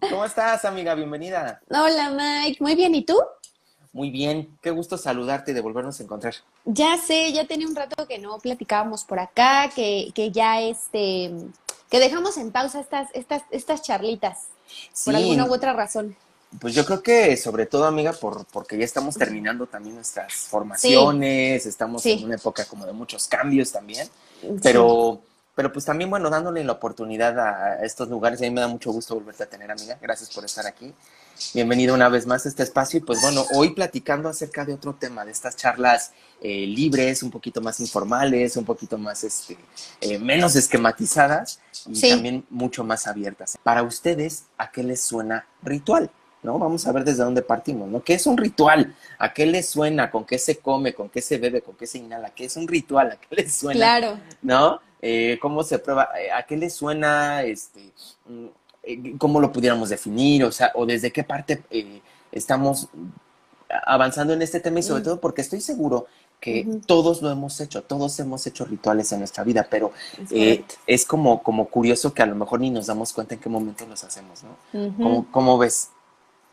¿Cómo estás, amiga? Bienvenida. Hola, Mike. Muy bien. ¿Y tú? Muy bien. Qué gusto saludarte y de volvernos a encontrar. Ya sé, ya tenía un rato que no platicábamos por acá, que, que ya este, que dejamos en pausa estas, estas, estas charlitas. Por alguna u otra razón. Pues yo creo que sobre todo, amiga, por, porque ya estamos terminando también nuestras formaciones, estamos en una época como de muchos cambios también, pero pero pues también, bueno, dándole la oportunidad a estos lugares. A mí me da mucho gusto volverte a tener, amiga. Gracias por estar aquí. Bienvenido una vez más a este espacio. Y pues bueno, hoy platicando acerca de otro tema, de estas charlas eh, libres, un poquito más informales, un poquito más, este, eh, menos esquematizadas y también mucho más abiertas. Para ustedes, ¿a qué les suena ritual? ¿no? Vamos a ver desde dónde partimos, ¿no? ¿Qué es un ritual? ¿A qué les suena? ¿Con qué se come? ¿Con qué se bebe? ¿Con qué se inhala? ¿Qué es un ritual? ¿A qué les suena? Claro. ¿No? Eh, cómo se prueba, eh, a qué le suena, este, mm, eh, cómo lo pudiéramos definir, o sea, o desde qué parte estamos avanzando en este tema y sobre mm. todo porque estoy seguro que todos lo hemos hecho, todos hemos hecho rituales en nuestra vida, pero es, como, como curioso que a lo mejor ni nos damos cuenta en qué momento los hacemos, ¿no? ¿Cómo, ves?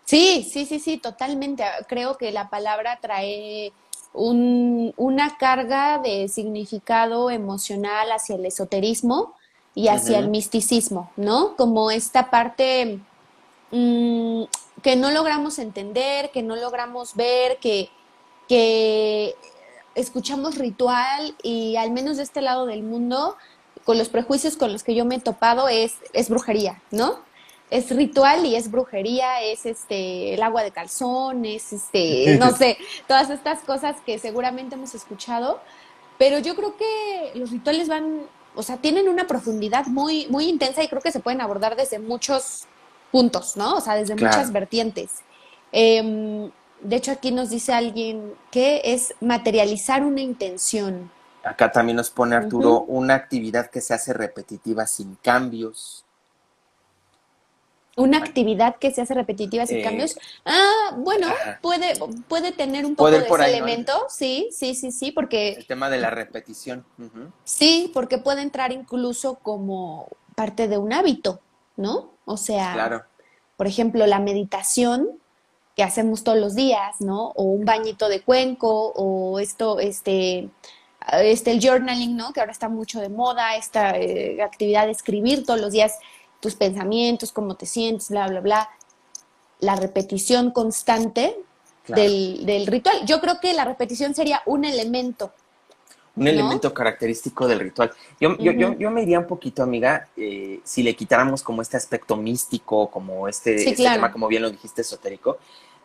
Sí, sí, sí, sí, totalmente. Creo que la palabra trae un, una carga de significado emocional hacia el esoterismo y hacia el misticismo, ¿no? Como esta parte mm, que no logramos entender, que no logramos ver, que, que escuchamos ritual y al menos de este lado del mundo, con los prejuicios con los que yo me he topado, es, es brujería, ¿no? Es ritual y es brujería, es este el agua de calzón, es este, no sé, todas estas cosas que seguramente hemos escuchado, pero yo creo que los rituales van, o sea, tienen una profundidad muy muy intensa y creo que se pueden abordar desde muchos puntos, ¿no? O sea, desde muchas vertientes. Em, de hecho, aquí nos dice alguien que es materializar una intención. Acá también nos pone Arturo, una actividad que se hace repetitiva sin cambios una actividad que se hace repetitiva sin eh, cambios. Ah, bueno, puede, puede tener un poco de ese elemento, sí, sí, sí, sí, porque... El tema de la repetición. Sí, porque puede entrar incluso como parte de un hábito, ¿no? O sea, claro. por ejemplo, la meditación que hacemos todos los días, ¿no? O un bañito de cuenco, o esto, este, este, el journaling, ¿no? Que ahora está mucho de moda, esta eh, actividad de escribir todos los días tus pensamientos, cómo te sientes, bla, bla, bla. La repetición constante del, ritual. Yo creo que la repetición sería un elemento. Un elemento característico del ritual. Yo, yo, me iría un poquito, amiga, eh, si le quitáramos como este aspecto místico, como este, este tema, como bien lo dijiste, esotérico,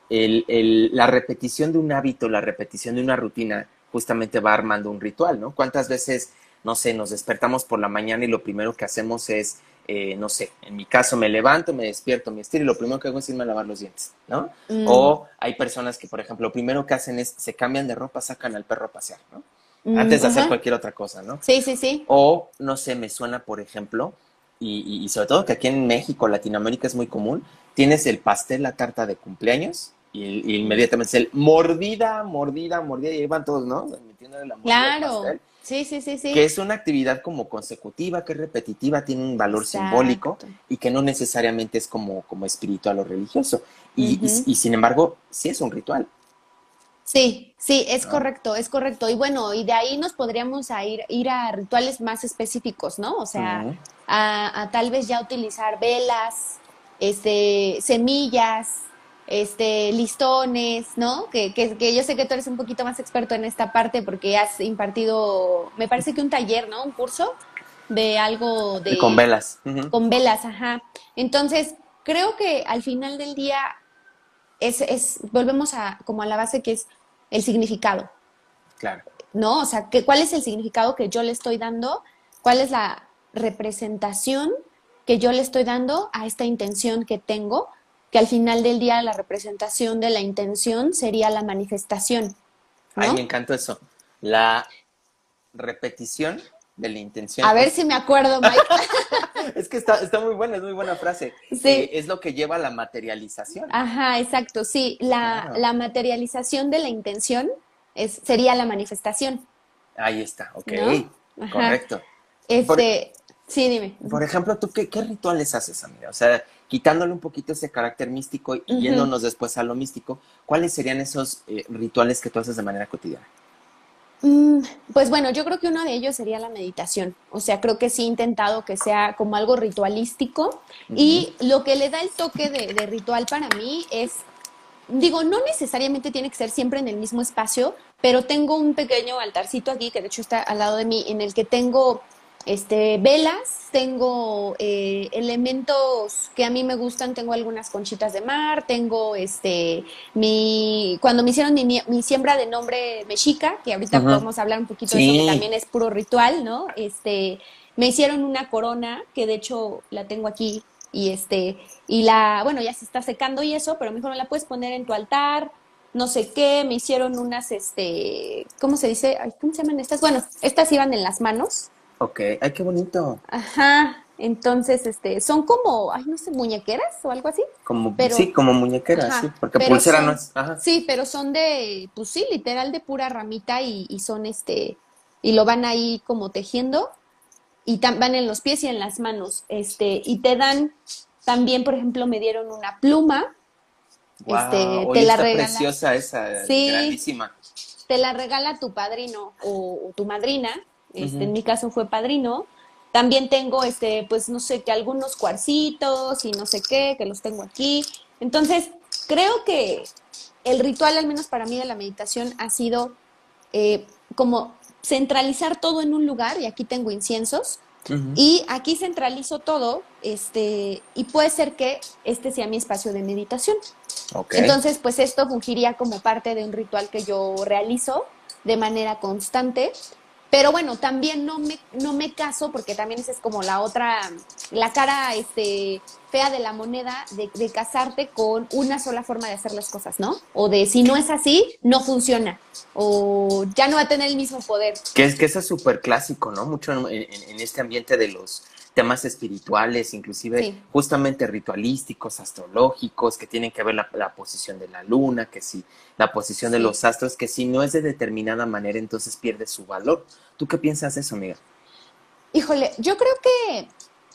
la repetición de un hábito, la repetición de una rutina, justamente va armando un ritual, ¿no? ¿Cuántas veces, no sé, nos despertamos por la mañana y lo primero que hacemos es eh, no sé, en mi caso me levanto, me despierto, me estiro y lo primero que hago es irme a lavar los dientes, ¿no? Mm. O hay personas que, por ejemplo, lo primero que hacen es se cambian de ropa, sacan al perro a pasear, ¿no? Mm, Antes de hacer cualquier otra cosa, ¿no? Sí, sí, sí. O, no sé, me suena, por ejemplo, y, sobre todo que aquí en México, Latinoamérica es muy común, tienes el pastel, la tarta de cumpleaños, y, inmediatamente es el mordida, mordida, mordida, y ahí van todos, ¿no? Metiéndole la mordida claro. Sí, sí, sí, sí. Que es una actividad como consecutiva, que es repetitiva, tiene un valor simbólico y que no necesariamente es como, como espiritual o religioso. Y, y, sin embargo, sí es un ritual. Sí, sí, es correcto, es correcto. Y bueno, y de ahí nos podríamos a ir, ir a rituales más específicos, ¿no? O sea, a, a, tal vez ya utilizar velas, este, semillas, este, listones, ¿no? Que, que, que, yo sé que tú eres un poquito más experto en esta parte porque has impartido, me parece que un taller, ¿no? Un curso de algo de... con velas. Con velas, ajá. Entonces, creo que al final del día es, es, volvemos a como a la base que es el significado. Claro. ¿No? O sea, que, ¿cuál es el significado que yo le estoy dando? ¿Cuál es la representación que yo le estoy dando a esta intención que tengo, que al final del día la representación de la intención sería la manifestación. Ay, me encantó eso. La repetición de la intención. A ver si me acuerdo, Mike. es que está, está, muy buena, es muy buena frase. Sí. Eh, es lo que lleva a la materialización. Ajá, exacto, sí. La, la materialización de la intención es, sería la manifestación. Ahí está, ok. Correcto. Este, sí, dime. Por ejemplo, ¿tú qué, qué, rituales haces, amiga? O sea, quitándole un poquito ese carácter místico y yéndonos después a lo místico, ¿cuáles serían esos eh, rituales que tú haces de manera cotidiana? Mm, pues bueno, yo creo que uno de ellos sería la meditación. O sea, creo que sí he intentado que sea como algo ritualístico. Y lo que le da el toque de, de, ritual para mí es, digo, no necesariamente tiene que ser siempre en el mismo espacio, pero tengo un pequeño altarcito aquí, que de hecho está al lado de mí, en el que tengo este, velas, tengo eh, elementos que a mí me gustan, tengo algunas conchitas de mar, tengo este, mi, cuando me hicieron mi, mi siembra de nombre mexica, que ahorita podemos hablar un poquito de eso, que también es puro ritual, ¿no? Este, me hicieron una corona, que de hecho la tengo aquí, y este, y la, bueno, ya se está secando y eso, pero mejor no la puedes poner en tu altar, no sé qué, me hicieron unas, este, ¿cómo se dice? ¿Cómo se llaman estas? Bueno, estas iban en las manos, Ok, ay, qué bonito. Ajá, entonces, este, son como, ay, no sé, muñequeras o algo así. Como, sí, como muñequeras, sí, porque pulsera no es. Ajá. Sí, pero son de, pues sí, literal de pura ramita y, y son este, y lo van ahí como tejiendo y van en los pies y en las manos, este, y te dan, también, por ejemplo, me dieron una pluma. Wow, este, te la regala. preciosa esa, sí, grandísima. Te la regala tu padrino o tu madrina este, en mi caso fue padrino. También tengo, este, pues no sé, que algunos cuarcitos y no sé qué, que los tengo aquí. Entonces, creo que el ritual, al menos para mí, de la meditación ha sido eh, como centralizar todo en un lugar, y aquí tengo inciensos, y aquí centralizo todo, este, y puede ser que este sea mi espacio de meditación. Entonces, pues esto fungiría como parte de un ritual que yo realizo de manera constante pero bueno, también no me, no me caso porque también esa es como la otra, la cara este, fea de la moneda de, de, casarte con una sola forma de hacer las cosas, ¿no? O de si no es así, no funciona. O ya no va a tener el mismo poder. Que es que eso es súper clásico, ¿no? Mucho en, en, este ambiente de los temas espirituales, inclusive justamente ritualísticos, astrológicos, que tienen que ver la, la posición de la luna, que si la posición de los astros, que si no es de determinada manera, entonces pierde su valor. ¿Tú qué piensas de eso, amiga? Híjole, yo creo que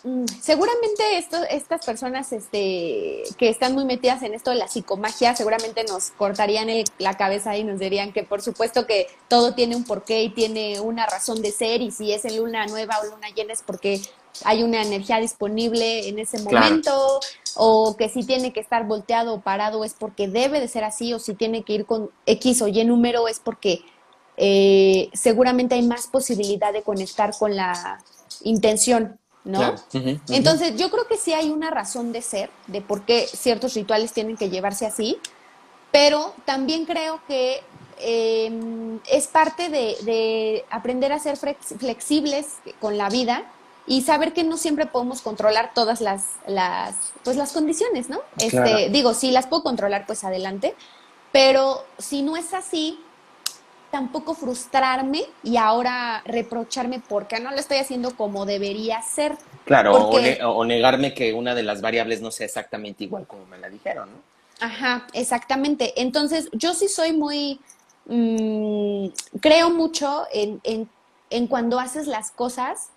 mm, seguramente esto, estas personas este, que están muy metidas en esto de la psicomagia, seguramente nos cortarían la cabeza y nos dirían que por supuesto que todo tiene un porqué y tiene una razón de ser y si es en luna nueva o luna llena es porque hay una energía disponible en ese momento, o que si tiene que estar volteado o parado es porque debe de ser así, o si tiene que ir con X o Y número es porque eh, seguramente hay más posibilidad de conectar con la intención, ¿no? Entonces, yo creo que sí hay una razón de ser, de por qué ciertos rituales tienen que llevarse así, pero también creo que em, es parte de, de, aprender a ser flexibles con la vida y saber que no siempre podemos controlar todas las, las, pues las condiciones, ¿no? Este, digo, si las puedo controlar, pues adelante, pero si no es así, tampoco frustrarme y ahora reprocharme porque no lo estoy haciendo como debería ser. Claro, o, negarme que una de las variables no sea exactamente igual como me la dijeron, ¿no? Ajá, exactamente. Entonces, yo sí soy muy, mm, creo mucho en, en, en cuando haces las cosas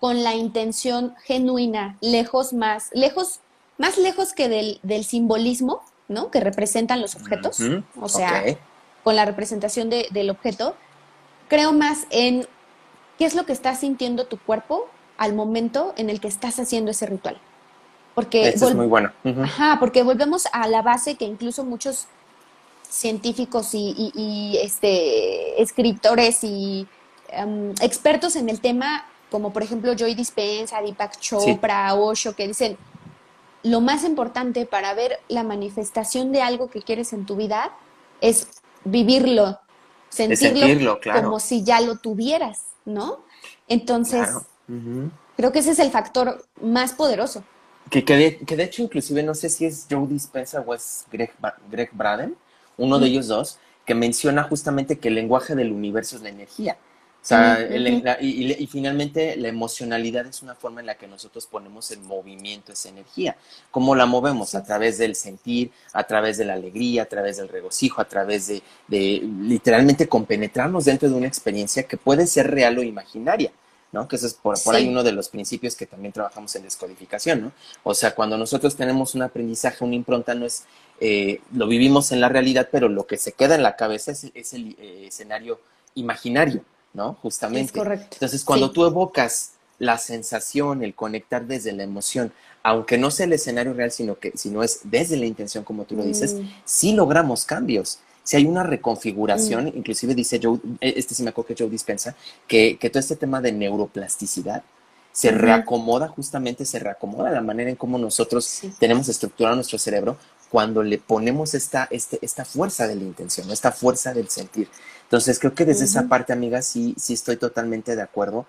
con la intención genuina, lejos más, lejos, más lejos que del, del simbolismo, ¿no? Que representan los objetos, o sea, con la representación de, del objeto, creo más en qué es lo que está sintiendo tu cuerpo al momento en el que estás haciendo ese ritual. Porque es muy bueno. Ajá, porque volvemos a la base que incluso muchos científicos y, y, este, escritores y em, expertos en el tema como por ejemplo Joy Dispensa, Deepak Chopra, Osho, que dicen, lo más importante para ver la manifestación de algo que quieres en tu vida es vivirlo, sentirlo, como si ya lo tuvieras, ¿no? Entonces, Creo que ese es el factor más poderoso. Que, que, de, que de hecho, inclusive, no sé si es Joe Dispenza o es Greg, Greg Braden, uno de ellos dos, que menciona justamente que el lenguaje del universo es la energía. O sea, y, finalmente la emocionalidad es una forma en la que nosotros ponemos en movimiento esa energía. ¿Cómo la movemos? A través del sentir, a través de la alegría, a través del regocijo, a través de, de literalmente compenetrarnos dentro de una experiencia que puede ser real o imaginaria. ¿no? Que eso es por, ahí uno de los principios que también trabajamos en descodificación, ¿no? O sea, cuando nosotros tenemos un aprendizaje, una impronta, no es, eh, lo vivimos en la realidad, pero lo que se queda en la cabeza es, el eh, escenario imaginario, ¿no? Justamente. Es correcto. Entonces, cuando tú evocas la sensación, el conectar desde la emoción, aunque no sea el escenario real, sino que sino es desde la intención, como tú lo dices, mm. sí logramos cambios si hay una reconfiguración, mm. inclusive dice Joe, e, este sí me acuerdo que Joe dispensa, que, que todo este tema de neuroplasticidad se reacomoda, justamente se reacomoda la manera en cómo nosotros tenemos estructurado nuestro cerebro cuando le ponemos esta, este, esta fuerza de la intención, esta fuerza del sentir. Entonces, creo que desde esa parte, amiga, sí, sí estoy totalmente de acuerdo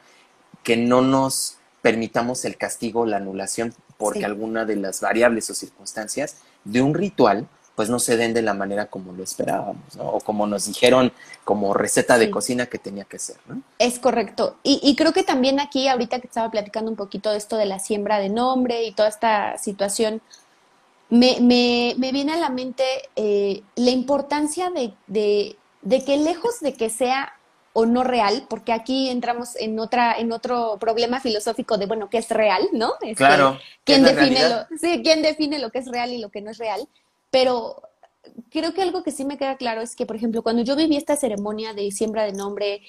que no nos permitamos el castigo, la anulación, porque alguna de las variables o circunstancias de un ritual pues no se den de la manera como lo esperábamos, ¿no? O como nos dijeron como receta de cocina que tenía que ser, ¿no? Es correcto. Y, creo que también aquí, ahorita que estaba platicando un poquito de esto de la siembra de nombre y toda esta situación, me, me, me viene a la mente eh, la importancia de, de, de que lejos de que sea o no real, porque aquí entramos en otra, en otro problema filosófico de bueno, ¿qué es real? ¿No? Este, claro. ¿quién define, lo, sí, ¿Quién define lo que es real y lo que no es real? Pero creo que algo que sí me queda claro es que, por ejemplo, cuando yo viví esta ceremonia de siembra de nombre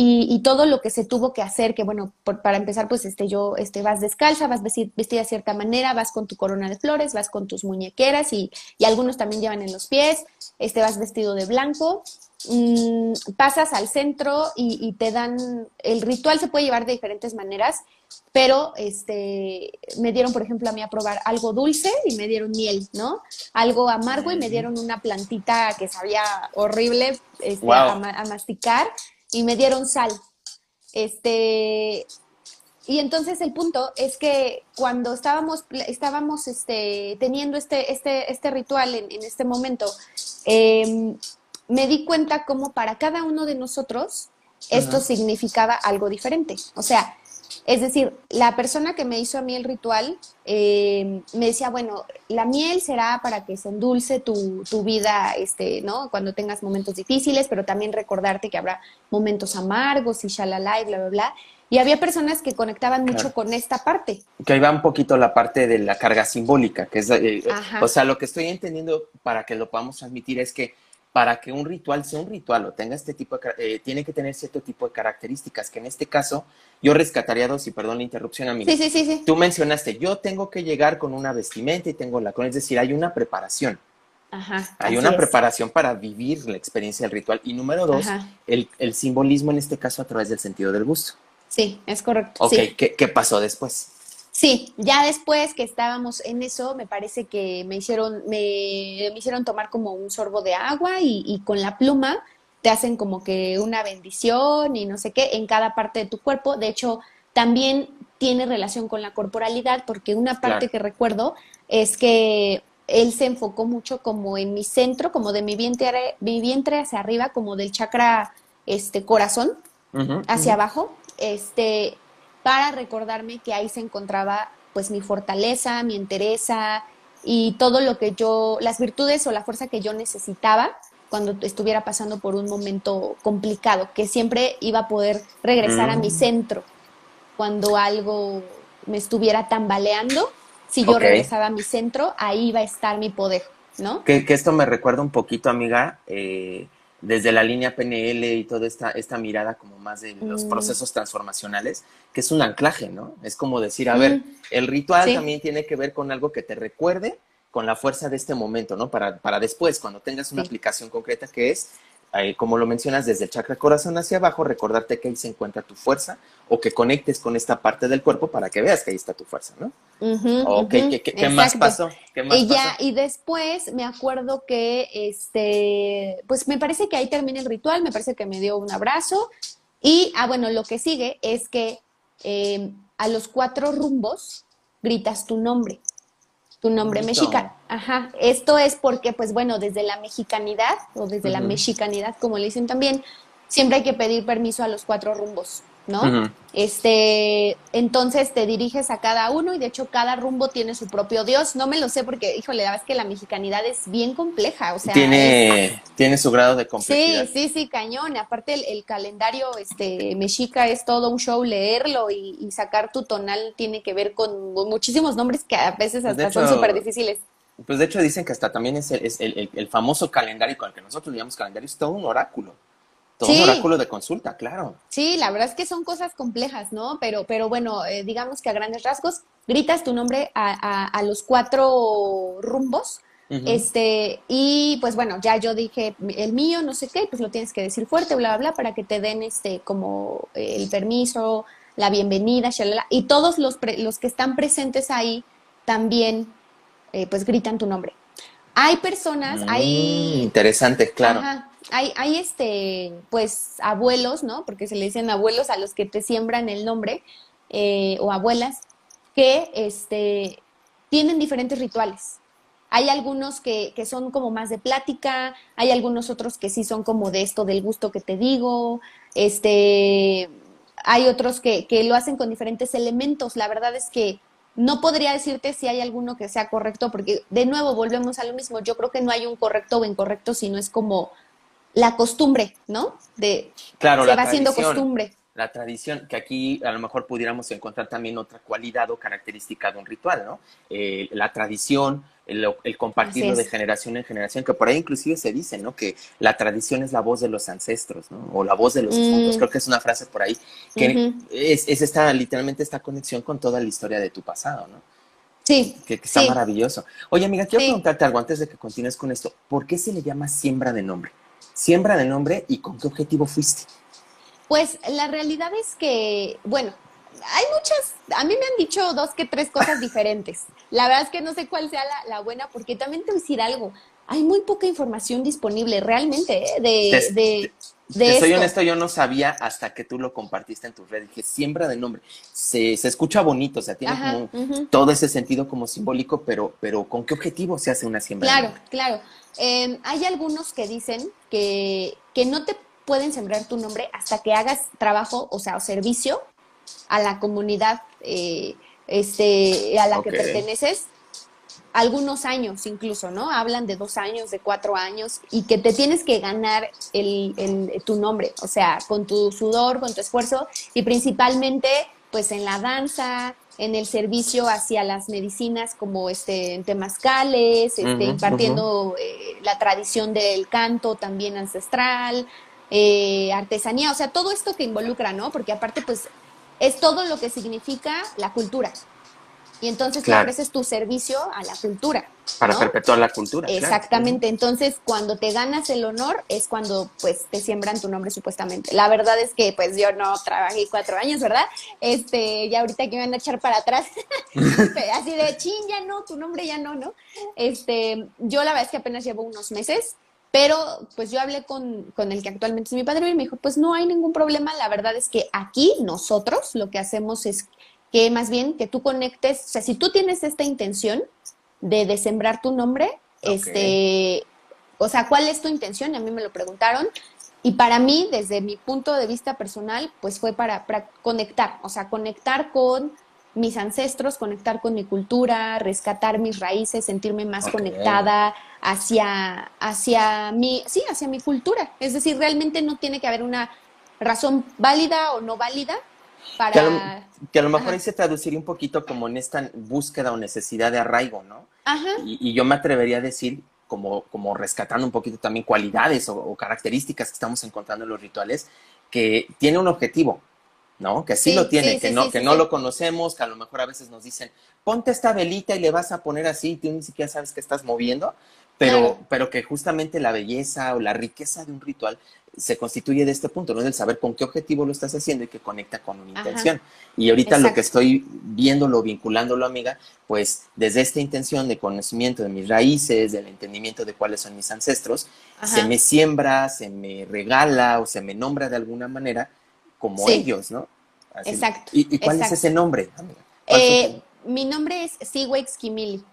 y, todo lo que se tuvo que hacer, que bueno, para empezar, pues este, yo, este, vas descalza, vas vestida de cierta manera, vas con tu corona de flores, vas con tus muñequeras y, y algunos también llevan en los pies, este, vas vestido de blanco, mmm, pasas al centro y, y, te dan, el ritual se puede llevar de diferentes maneras pero este, me dieron, por ejemplo, a mí a probar algo dulce y me dieron miel, ¿no? Algo amargo y me dieron una plantita que sabía horrible este, a, masticar y me dieron sal. Este, y entonces el punto es que cuando estábamos, estábamos este, teniendo este, este, este ritual en, en este momento, em, me di cuenta como para cada uno de nosotros esto significaba algo diferente. O sea, es decir, la persona que me hizo a mí el ritual eh, me decía, bueno, la miel será para que se endulce tu, tu, vida, este, ¿no? Cuando tengas momentos difíciles, pero también recordarte que habrá momentos amargos y shalala y bla, bla, bla. Y había personas que conectaban mucho con esta parte. Que ahí va un poquito la parte de la carga simbólica, que es, eh, o sea, lo que estoy entendiendo para que lo podamos transmitir es que para que un ritual sea un ritual o tenga este tipo de, eh, tiene que tener cierto tipo de características, que en este caso yo rescataría dos, y perdón la interrupción, amigo. Sí, sí, sí, sí. Tú mencionaste, yo tengo que llegar con una vestimenta y tengo la con, es decir, hay una preparación. Ajá, hay una preparación para vivir la experiencia del ritual. Y número dos, el, el, simbolismo en este caso a través del sentido del gusto. Sí, es correcto. Ok, ¿qué, ¿qué pasó después? Sí, ya después que estábamos en eso, me parece que me hicieron, me, hicieron tomar como un sorbo de agua y, con la pluma te hacen como que una bendición y no sé qué en cada parte de tu cuerpo. De hecho, también tiene relación con la corporalidad porque una parte que recuerdo es que él se enfocó mucho como en mi centro, como de mi vientre, mi vientre hacia arriba, como del chakra este corazón hacia abajo. Este, para recordarme que ahí se encontraba pues mi fortaleza, mi entereza y todo lo que yo, las virtudes o la fuerza que yo necesitaba cuando estuviera pasando por un momento complicado, que siempre iba a poder regresar a mi mm. centro cuando algo me estuviera tambaleando. Si yo regresaba a mi centro, ahí iba a estar mi poder, ¿no? Que, esto me recuerda un poquito, amiga, eh, desde la línea PNL y toda esta, esta mirada como más de los mm. procesos transformacionales, que es un anclaje, ¿no? Es como decir, a ver, el ritual también tiene que ver con algo que te recuerde con la fuerza de este momento, ¿no? Para, para después, cuando tengas una aplicación concreta que es eh, como lo mencionas, desde el chakra corazón hacia abajo, recordarte que ahí se encuentra tu fuerza o que conectes con esta parte del cuerpo para que veas que ahí está tu fuerza, ¿no? ¿qué, más pasó? y ya, y después me acuerdo que, este, pues me parece que ahí termina el ritual, me parece que me dio un abrazo y, ah, bueno, lo que sigue es que em, a los cuatro rumbos gritas tu nombre, tu nombre mexicano. Ajá, esto es porque, pues bueno, desde la mexicanidad o desde la mexicanidad, como le dicen también, siempre hay que pedir permiso a los cuatro rumbos. ¿no? Este, entonces te diriges a cada uno y de hecho cada rumbo tiene su propio dios. No me lo sé porque, híjole, la verdad es que la mexicanidad es bien compleja, o sea, tiene, tiene su grado de complejidad. Sí, sí, sí, cañón. Aparte el, calendario este mexica es todo un show leerlo y, sacar tu tonal tiene que ver con muchísimos nombres que a veces hasta son súper difíciles. Pues de hecho dicen que hasta también es, el, el, famoso calendario con el que nosotros llamamos calendario, es todo un oráculo. Todo un oráculo de consulta, claro. Sí, la verdad es que son cosas complejas, ¿no? Pero, pero bueno, eh, digamos que a grandes rasgos, gritas tu nombre a, a, los cuatro rumbos. Este, y pues bueno, ya yo dije el mío, no sé qué, pues lo tienes que decir fuerte, bla, bla, bla, para que te den este como el permiso, la bienvenida, shalala. Y todos los, los que están presentes ahí también, eh, pues gritan tu nombre. Hay personas, hay... Mm, interesante, claro hay, hay este, pues, abuelos, ¿no? Porque se le dicen abuelos a los que te siembran el nombre, eh, o abuelas, que este, tienen diferentes rituales. Hay algunos que, que, son como más de plática, hay algunos otros que sí son como de esto del gusto que te digo, este, hay otros que, que lo hacen con diferentes elementos. La verdad es que no podría decirte si hay alguno que sea correcto, porque de nuevo volvemos a lo mismo. Yo creo que no hay un correcto o incorrecto, sino es como la costumbre, ¿no? De claro, se va haciendo costumbre. La tradición, que aquí a lo mejor pudiéramos encontrar también otra cualidad o característica de un ritual, ¿no? Eh, la tradición, el, compartirlo de generación en generación, que por ahí inclusive se dice, ¿no? Que la tradición es la voz de los ancestros, ¿no? O la voz de los mm. Creo que es una frase por ahí que es, es, esta, literalmente esta conexión con toda la historia de tu pasado, ¿no? Sí. Que, está maravilloso. Oye, amiga, quiero preguntarte algo antes de que continúes con esto. ¿Por qué se le llama siembra de nombre? siembra de nombre y con qué objetivo fuiste? Pues la realidad es que, bueno, hay muchas, a mí me han dicho dos que tres cosas diferentes. La verdad es que no sé cuál sea la, buena, porque también te voy a decir algo. Hay muy poca información disponible realmente ¿eh? de, de, de, Soy honesto, yo no sabía hasta que tú lo compartiste en tu red. Dije, siembra de nombre. Se, se escucha bonito, o sea, tiene como todo ese sentido como simbólico, pero, pero ¿con qué objetivo se hace una siembra claro, de nombre? Claro, claro. Em, hay algunos que dicen que, que no te pueden sembrar tu nombre hasta que hagas trabajo, o sea, o servicio a la comunidad eh, este, a la que perteneces, algunos años incluso, ¿no? Hablan de dos años, de cuatro años, y que te tienes que ganar el, el, tu nombre, o sea, con tu sudor, con tu esfuerzo, y principalmente, pues en la danza, en el servicio hacia las medicinas como este en temazcales, este, impartiendo eh, la tradición del canto también ancestral, eh, artesanía, o sea, todo esto que involucra, ¿no? Porque aparte, pues, es todo lo que significa la cultura. Y entonces claro. ofreces tu servicio a la cultura. Para perpetuar la cultura. Exactamente. Entonces, cuando te ganas el honor es cuando pues te siembran tu nombre supuestamente. La verdad es que pues yo no trabajé cuatro años, ¿verdad? Este, ya ahorita que me van a echar para atrás, así de chin, ya no, tu nombre ya no, ¿no? Este, yo la verdad es que apenas llevo unos meses. Pero pues yo hablé con, con, el que actualmente es mi padre y me dijo, pues no hay ningún problema, la verdad es que aquí nosotros lo que hacemos es que más bien que tú conectes, o sea, si tú tienes esta intención de, de sembrar tu nombre, este, o sea, ¿cuál es tu intención? A mí me lo preguntaron. Y para mí, desde mi punto de vista personal, pues fue para, para conectar, o sea, conectar con mis ancestros, conectar con mi cultura, rescatar mis raíces, sentirme más conectada hacia, hacia mi, sí, hacia mi cultura. Es decir, realmente no tiene que haber una razón válida o no válida, que a lo, mejor ahí se traduciría un poquito como en esta búsqueda o necesidad de arraigo, ¿no? Ajá. Y, yo me atrevería a decir, como, como rescatando un poquito también cualidades o, características que estamos encontrando en los rituales, que tiene un objetivo, ¿no? Que sí, lo tiene, que, no, que no lo conocemos, que a lo mejor a veces nos dicen, ponte esta velita y le vas a poner así, y tú ni siquiera sabes que estás moviendo, pero, pero que justamente la belleza o la riqueza de un ritual se constituye de este punto, ¿no? Del saber con qué objetivo lo estás haciendo y que conecta con una intención. Y ahorita lo que estoy viéndolo, vinculándolo, amiga, pues desde esta intención de conocimiento de mis raíces, del entendimiento de cuáles son mis ancestros, se me siembra, se me regala o se me nombra de alguna manera como ellos, ¿no? exacto. ¿Y, cuál es ese nombre? Eh, mi nombre es Siwex Kimili.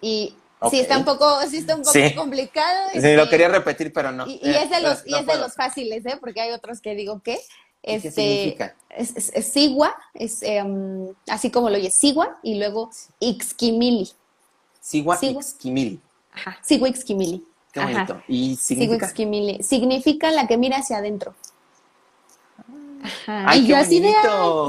Y sí, está un poco, sí está un poco complicado. Sí, lo este, quería repetir, pero no. Y, es de los, y es de los fáciles, ¿eh? Porque hay otros que digo, ¿qué? Este, ¿Qué significa? Es, es, Sigua, es em, así como lo oye, Sigua, y luego Ixquimili. Sigua, Ixquimili. Ajá, Sigua Ixquimili. Qué bonito. ¿Y significa? Sigua Significa la que mira hacia adentro. Ajá. Ay, yo así de,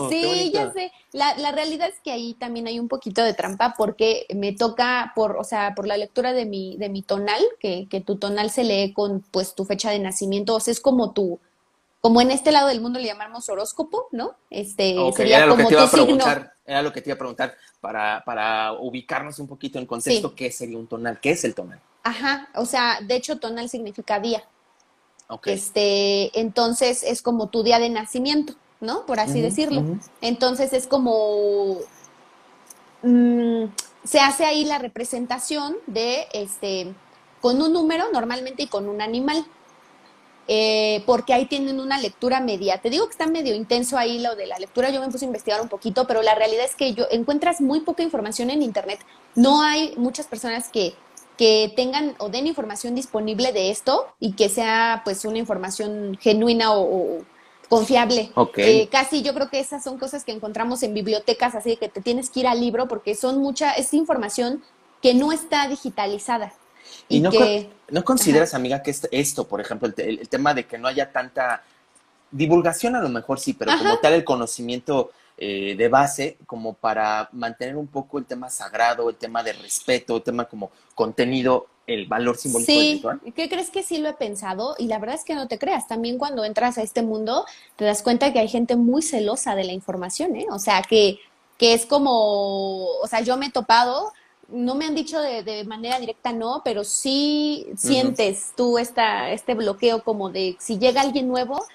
sí, ya sé. La, la, realidad es que ahí también hay un poquito de trampa porque me toca por, o sea, por la lectura de mi, de mi tonal, que, que tu tonal se lee con pues tu fecha de nacimiento, o sea, es como tu, como en este lado del mundo le llamamos horóscopo, ¿no? Este sería era lo que te iba a preguntar, Era lo que te iba a preguntar para, para ubicarnos un poquito en contexto, ¿qué sería un tonal? ¿Qué es el tonal? Ajá, o sea, de hecho tonal significa día. Okay. Este, entonces es como tu día de nacimiento, ¿no? Por así decirlo. Entonces es como mm, se hace ahí la representación de este con un número normalmente y con un animal. Eh, porque ahí tienen una lectura media. Te digo que está medio intenso ahí lo de la lectura, yo me puse a investigar un poquito, pero la realidad es que yo encuentras muy poca información en Internet. No hay muchas personas que, que tengan o den información disponible de esto y que sea pues una información genuina o, confiable. Eh, casi yo creo que esas son cosas que encontramos en bibliotecas, así que te tienes que ir al libro porque son mucha, es información que no está digitalizada. ¿Y, no, no consideras, amiga, que esto, por ejemplo, el, tema de que no haya tanta divulgación, a lo mejor sí, pero como tal el conocimiento eh, de base, como para mantener un poco el tema sagrado, el tema de respeto, el tema como contenido, el valor simbólico sí, ritual? ¿Qué crees que sí lo he pensado? Y la verdad es que no te creas. También cuando entras a este mundo, te das cuenta que hay gente muy celosa de la información, ¿eh? O sea, que, que es como, o sea, yo me he topado no me han dicho de, manera directa no, pero sí sientes tú esta, este bloqueo como de si llega alguien nuevo,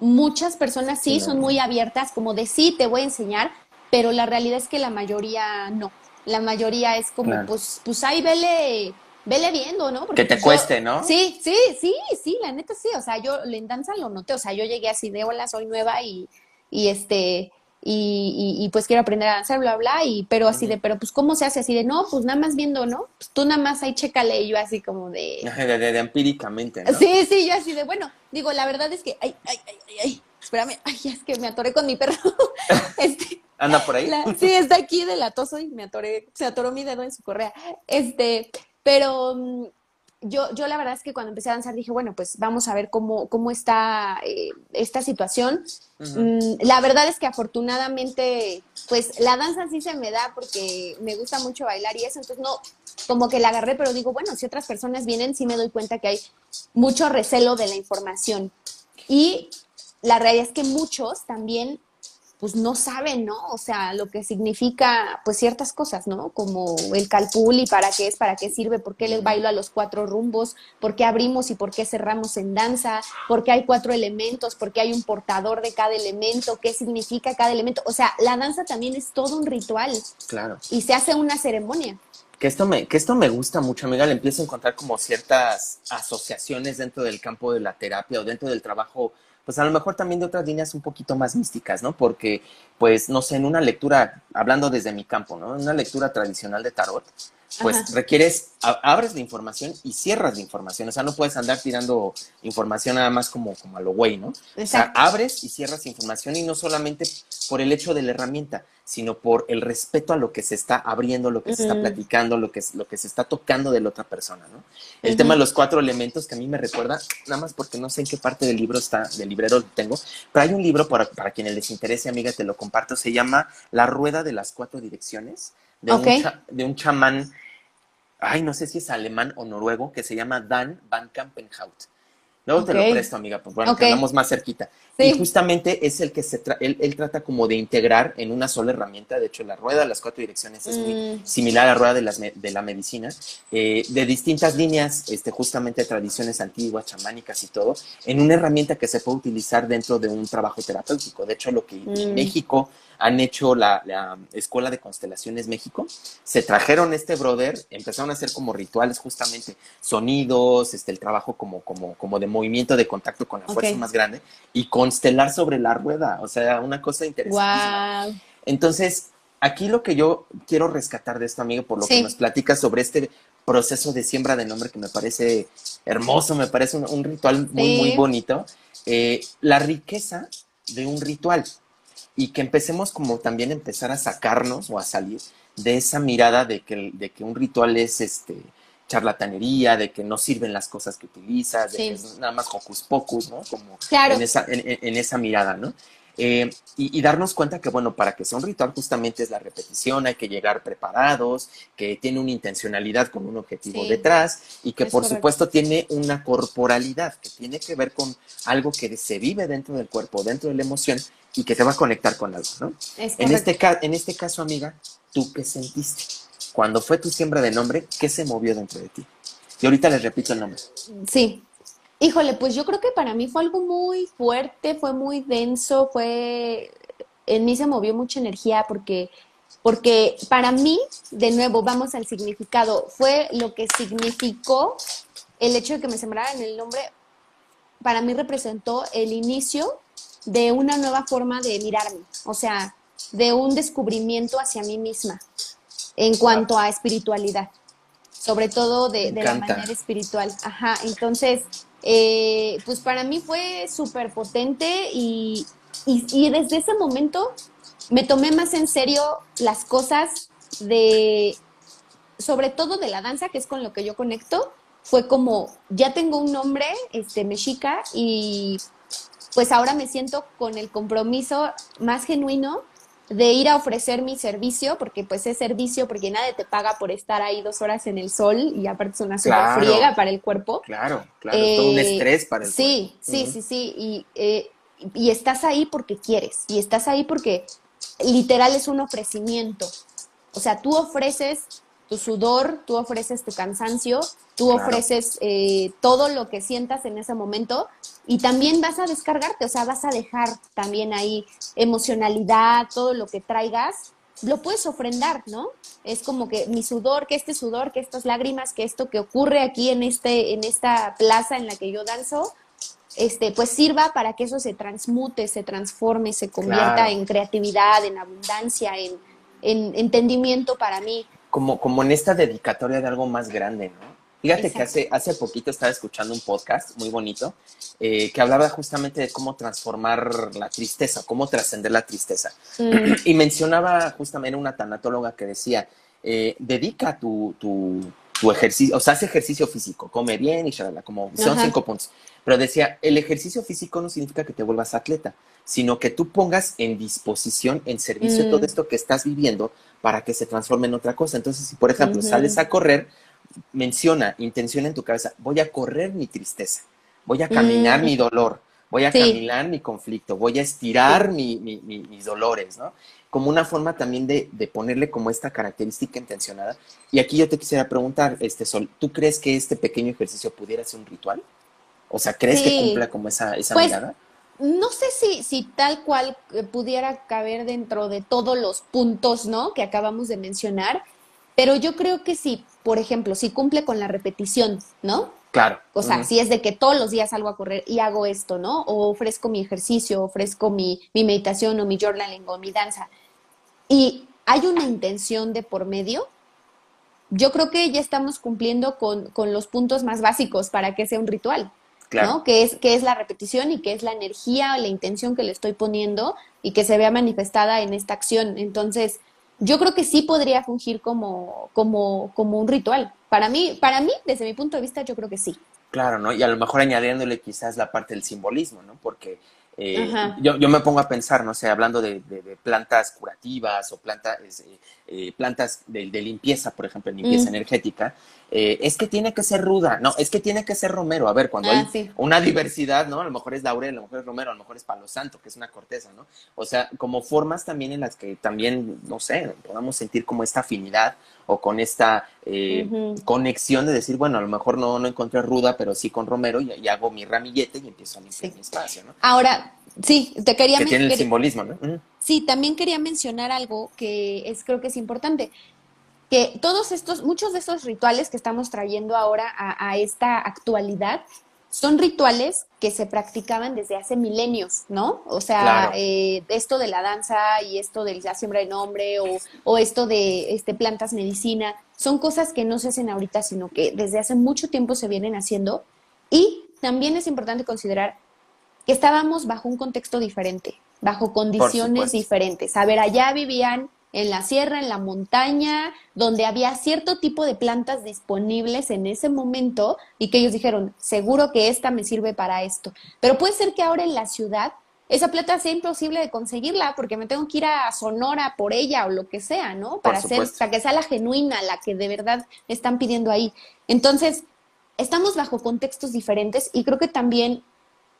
muchas personas sí son muy abiertas como de sí, te voy a enseñar, pero la realidad es que la mayoría no. La mayoría es como, pues, pues ahí vele, vele viendo, ¿no? que te pues, cueste, ¿no? Sí, sí, sí, sí, la neta sí. O sea, yo en danza lo noté. O sea, yo llegué así de hola, soy nueva y, y este, y, y, pues quiero aprender a danzar, bla, bla, y pero así de, pero pues ¿cómo se hace? Así de, no, pues nada más viendo, ¿no? Pues tú nada más ahí chécale, y yo así como de... De, de, empíricamente, ¿no? Sí, sí, yo así de, bueno, digo, la verdad es que, ay, ay, ay, ay, ay, espérame, ay, es que me atoré con mi perro. este, ¿Anda por ahí? sí, está aquí de latoso y me atoré, se atoró mi dedo en su correa. Este, pero mm, yo, yo la verdad es que cuando empecé a danzar dije, bueno, pues vamos a ver cómo, cómo está eh, esta situación. Mm, la verdad es que afortunadamente, pues la danza sí se me da porque me gusta mucho bailar y eso, entonces no, como que la agarré, pero digo, bueno, si otras personas vienen, sí me doy cuenta que hay mucho recelo de la información. Y la realidad es que muchos también pues no saben, ¿no? O sea, lo que significa, pues ciertas cosas, ¿no? Como el calpul y para qué es, para qué sirve, por qué les bailo a los cuatro rumbos, por qué abrimos y por qué cerramos en danza, por qué hay cuatro elementos, por qué hay un portador de cada elemento, qué significa cada elemento. O sea, la danza también es todo un ritual. Claro. Y se hace una ceremonia. Que esto, me, que esto me gusta mucho, amiga. Le empiezo a encontrar como ciertas asociaciones dentro del campo de la terapia o dentro del trabajo pues a lo mejor también de otras líneas un poquito más místicas, ¿no? Porque, pues, no sé, en una lectura, hablando desde mi campo, ¿no? En una lectura tradicional de tarot, pues requieres, abres la información y cierras la información. O sea, no puedes andar tirando información nada más como, como a lo güey, ¿no? O sea, abres y cierras información y no solamente por el hecho de la herramienta, sino por el respeto a lo que se está abriendo, lo que se está platicando, lo que, lo que se está tocando de la otra persona, ¿no? El tema de los cuatro elementos que a mí me recuerda, nada más porque no sé en qué parte del libro está, del librero tengo, pero hay un libro para, para quienes les interese, amiga, te lo comparto, se llama La Rueda de las Cuatro Direcciones de, un, de un chamán, ay, no sé si es alemán o noruego, que se llama Dan van Kampenhout. Luego te lo presto, amiga, pues bueno, quedamos más cerquita. Y justamente es el que se él, trata como de integrar en una sola herramienta, de hecho la rueda de las cuatro direcciones es muy mm. similar a la rueda de, las, de la medicina, eh, de distintas líneas, este, justamente tradiciones antiguas, chamánicas y todo, en una herramienta que se puede utilizar dentro de un trabajo terapéutico. De hecho, lo que en mm. México han hecho la, Escuela de Constelaciones México, se trajeron este brother, empezaron a hacer como rituales justamente, sonidos, este, el trabajo como, como, como de movimiento, de contacto con la fuerza más grande, y constelar sobre la rueda, o sea, una cosa interesante. Entonces, aquí lo que yo quiero rescatar de esto, amigo, por lo que nos platicas sobre este proceso de siembra de nombre que me parece hermoso, me parece un, ritual muy, muy bonito. Eh, la riqueza de un ritual y que empecemos como también empezar a sacarnos o a salir de esa mirada de que, de que un ritual es este charlatanería, de que no sirven las cosas que utilizas, de que es nada más hocus pocus, ¿no? Como en, esa, en esa mirada, ¿no? Eh, y, darnos cuenta que, bueno, para que sea un ritual justamente es la repetición, hay que llegar preparados, que tiene una intencionalidad con un objetivo detrás y que por supuesto tiene una corporalidad, que tiene que ver con algo que se vive dentro del cuerpo, dentro de la emoción y que te va a conectar con algo, ¿no? En este, en este caso, amiga, ¿tú qué sentiste? Cuando fue tu siembra de nombre, ¿qué se movió dentro de ti? Y ahorita les repito el nombre. Sí, Híjole, pues yo creo que para mí fue algo muy fuerte, fue muy denso, fue en mí se movió mucha energía porque porque para mí, de nuevo, vamos al significado, fue lo que significó el hecho de que me sembraran el nombre, para mí representó el inicio de una nueva forma de mirarme, o sea, de un descubrimiento hacia mí misma en cuanto a espiritualidad, sobre todo de, de la manera espiritual. Ajá, entonces eh, pues para mí fue súper potente y, desde ese momento me tomé más en serio las cosas de, sobre todo de la danza, que es con lo que yo conecto, fue como, ya tengo un nombre, este, mexica, y pues ahora me siento con el compromiso más genuino de ir a ofrecer mi servicio, porque pues es servicio, porque nadie te paga por estar ahí dos horas en el sol y aparte es una super friega para el cuerpo. Claro, claro, todo un eh, estrés para el sí, cuerpo. Sí, sí, sí, y, eh, y estás ahí porque quieres, y estás ahí porque literal es un ofrecimiento. O sea, tú ofreces tu sudor, tú ofreces tu cansancio, tú ofreces eh, todo lo que sientas en ese momento y también vas a descargarte, o sea, vas a dejar también ahí emocionalidad, todo lo que traigas, lo puedes ofrendar, ¿no? Es como que mi sudor, que este sudor, que estas lágrimas, que esto que ocurre aquí en, este, en esta plaza en la que yo danzo, este, pues sirva para que eso se transmute, se transforme, se convierta en creatividad, en abundancia, en, en entendimiento para mí como, como en esta dedicatoria de algo más grande, ¿no? Fíjate que hace, hace poquito estaba escuchando un podcast muy bonito eh, que hablaba justamente de cómo transformar la tristeza, cómo trascender la tristeza. Mm. Y mencionaba justamente una tanatóloga que decía, eh, dedica tu, tu, tu, ejercicio, o sea, hace ejercicio físico, come bien y shalala, como son cinco puntos. Pero decía, el ejercicio físico no significa que te vuelvas atleta, sino que tú pongas en disposición, en servicio todo mm. esto que estás viviendo para que se transforme en otra cosa. Entonces, si por ejemplo sales a correr, menciona, intención en tu cabeza, voy a correr mi tristeza, voy a caminar mi dolor, voy a caminar mi conflicto, voy a estirar mis dolores, ¿no? Como una forma también de, ponerle como esta característica intencionada. Y aquí yo te quisiera preguntar, este Sol, ¿tú crees que este pequeño ejercicio pudiera ser un ritual? O sea, ¿crees que cumpla como esa, esa pues, mirada? no sé si, si tal cual eh, pudiera caber dentro de todos los puntos, ¿no? Que acabamos de mencionar, pero yo creo que sí, por ejemplo, si cumple con la repetición, ¿no? Claro. O sea, si es de que todos los días salgo a correr y hago esto, ¿no? O ofrezco mi ejercicio, ofrezco mi, mi meditación o mi journaling o mi danza. Y hay una intención de por medio, yo creo que ya estamos cumpliendo con, con los puntos más básicos para que sea un ritual. ¿no? Que es, que es la repetición y que es la energía o la intención que le estoy poniendo y que se vea manifestada en esta acción. Entonces, yo creo que sí podría fungir como, como, como un ritual. Para mí, para mí, desde mi punto de vista, yo creo que sí. Claro, ¿no? Y a lo mejor añadiéndole quizás la parte del simbolismo, ¿no? Porque eh, yo, yo, me pongo a pensar, no sé, hablando de, plantas curativas o plantas, eh, eh, plantas de, limpieza, por ejemplo, limpieza mm. energética, es que tiene que ser ruda, no, es que tiene que ser romero. A ver, cuando ah, hay una diversidad, ¿no? A lo mejor es laurel, a lo mejor es romero, a lo mejor es palo santo, que es una corteza, ¿no? O sea, como formas también en las que también, no sé, podamos sentir como esta afinidad o con esta eh, conexión de decir, bueno, a lo mejor no, no encontré ruda, pero sí con romero y, hago mi ramillete y empiezo a limpiar mi espacio, ¿no? Ahora, sí, te quería... Que tiene el simbolismo, ¿no? Sí, también quería mencionar algo que es creo que es importante que todos estos, muchos de estos rituales que estamos trayendo ahora a, esta actualidad son rituales que se practicaban desde hace milenios, ¿no? O sea, eh, esto de la danza y esto de la siembra de nombre o, o, esto de este, plantas medicina, son cosas que no se hacen ahorita, sino que desde hace mucho tiempo se vienen haciendo. Y también es importante considerar que estábamos bajo un contexto diferente, bajo condiciones diferentes. A ver, allá vivían en la sierra, en la montaña, donde había cierto tipo de plantas disponibles en ese momento y que ellos dijeron, seguro que esta me sirve para esto. Pero puede ser que ahora en la ciudad esa planta sea imposible de conseguirla porque me tengo que ir a Sonora por ella o lo que sea, ¿no? Para hacer, para que sea la genuina, la que de verdad están pidiendo ahí. Entonces, estamos bajo contextos diferentes y creo que también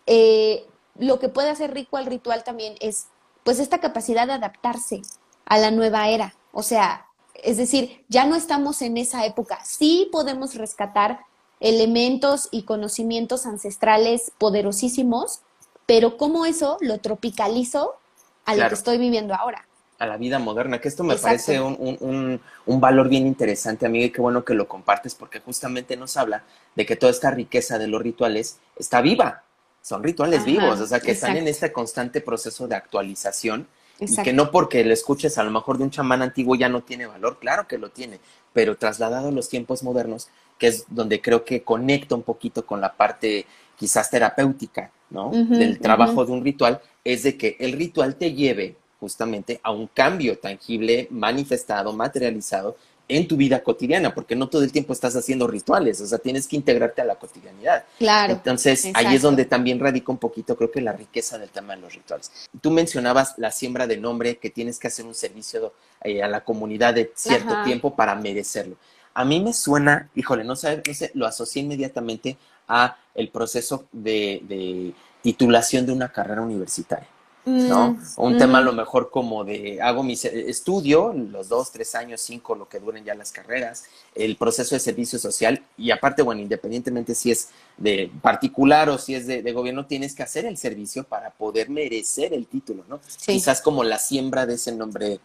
eh, lo que puede hacer rico al ritual también es pues esta capacidad de adaptarse a la nueva era. O sea, es decir, ya no estamos en esa época. Sí podemos rescatar elementos y conocimientos ancestrales poderosísimos, pero ¿cómo eso lo tropicalizo a lo que estoy viviendo ahora? A la vida moderna, que esto me parece un, un, valor bien interesante, amiga, y qué bueno que lo compartes, porque justamente nos habla de que toda esta riqueza de los rituales está viva. Son rituales vivos, o sea, que están en este constante proceso de actualización y que no porque lo escuches a lo mejor de un chamán antiguo ya no tiene valor, claro que lo tiene, pero trasladado a los tiempos modernos, que es donde creo que conecta un poquito con la parte quizás terapéutica, ¿no? Del trabajo de un ritual, es de que el ritual te lleve justamente a un cambio tangible, manifestado, materializado en tu vida cotidiana, porque no todo el tiempo estás haciendo rituales, o sea, tienes que integrarte a la cotidianidad. Claro. Entonces, ahí es donde también radica un poquito, creo que la riqueza del tema de los rituales. Tú mencionabas la siembra de nombre, que tienes que hacer un servicio eh, a la comunidad de cierto tiempo para merecerlo. A mí me suena, híjole, no sé, no sé, lo asocié inmediatamente a el proceso de titulación de una carrera universitaria. ¿No? Mm, un tema a lo mejor como de hago mi estudio, los dos, tres años, cinco, lo que duren ya las carreras, el proceso de servicio social y aparte, bueno, independientemente si es de particular o si es de, gobierno, tienes que hacer el servicio para poder merecer el título, ¿no? Quizás como la siembra de ese nombre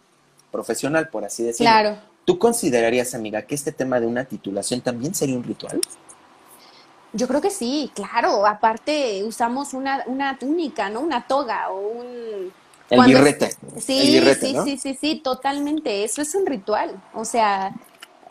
profesional, por así decirlo. Claro. ¿Tú considerarías, amiga, que este tema de una titulación también sería un ritual? Yo creo que sí, claro. Aparte usamos una, una túnica, ¿no? Una toga o un... El birrete. Sí, sí, sí, sí, sí, totalmente. Eso es un ritual. O sea,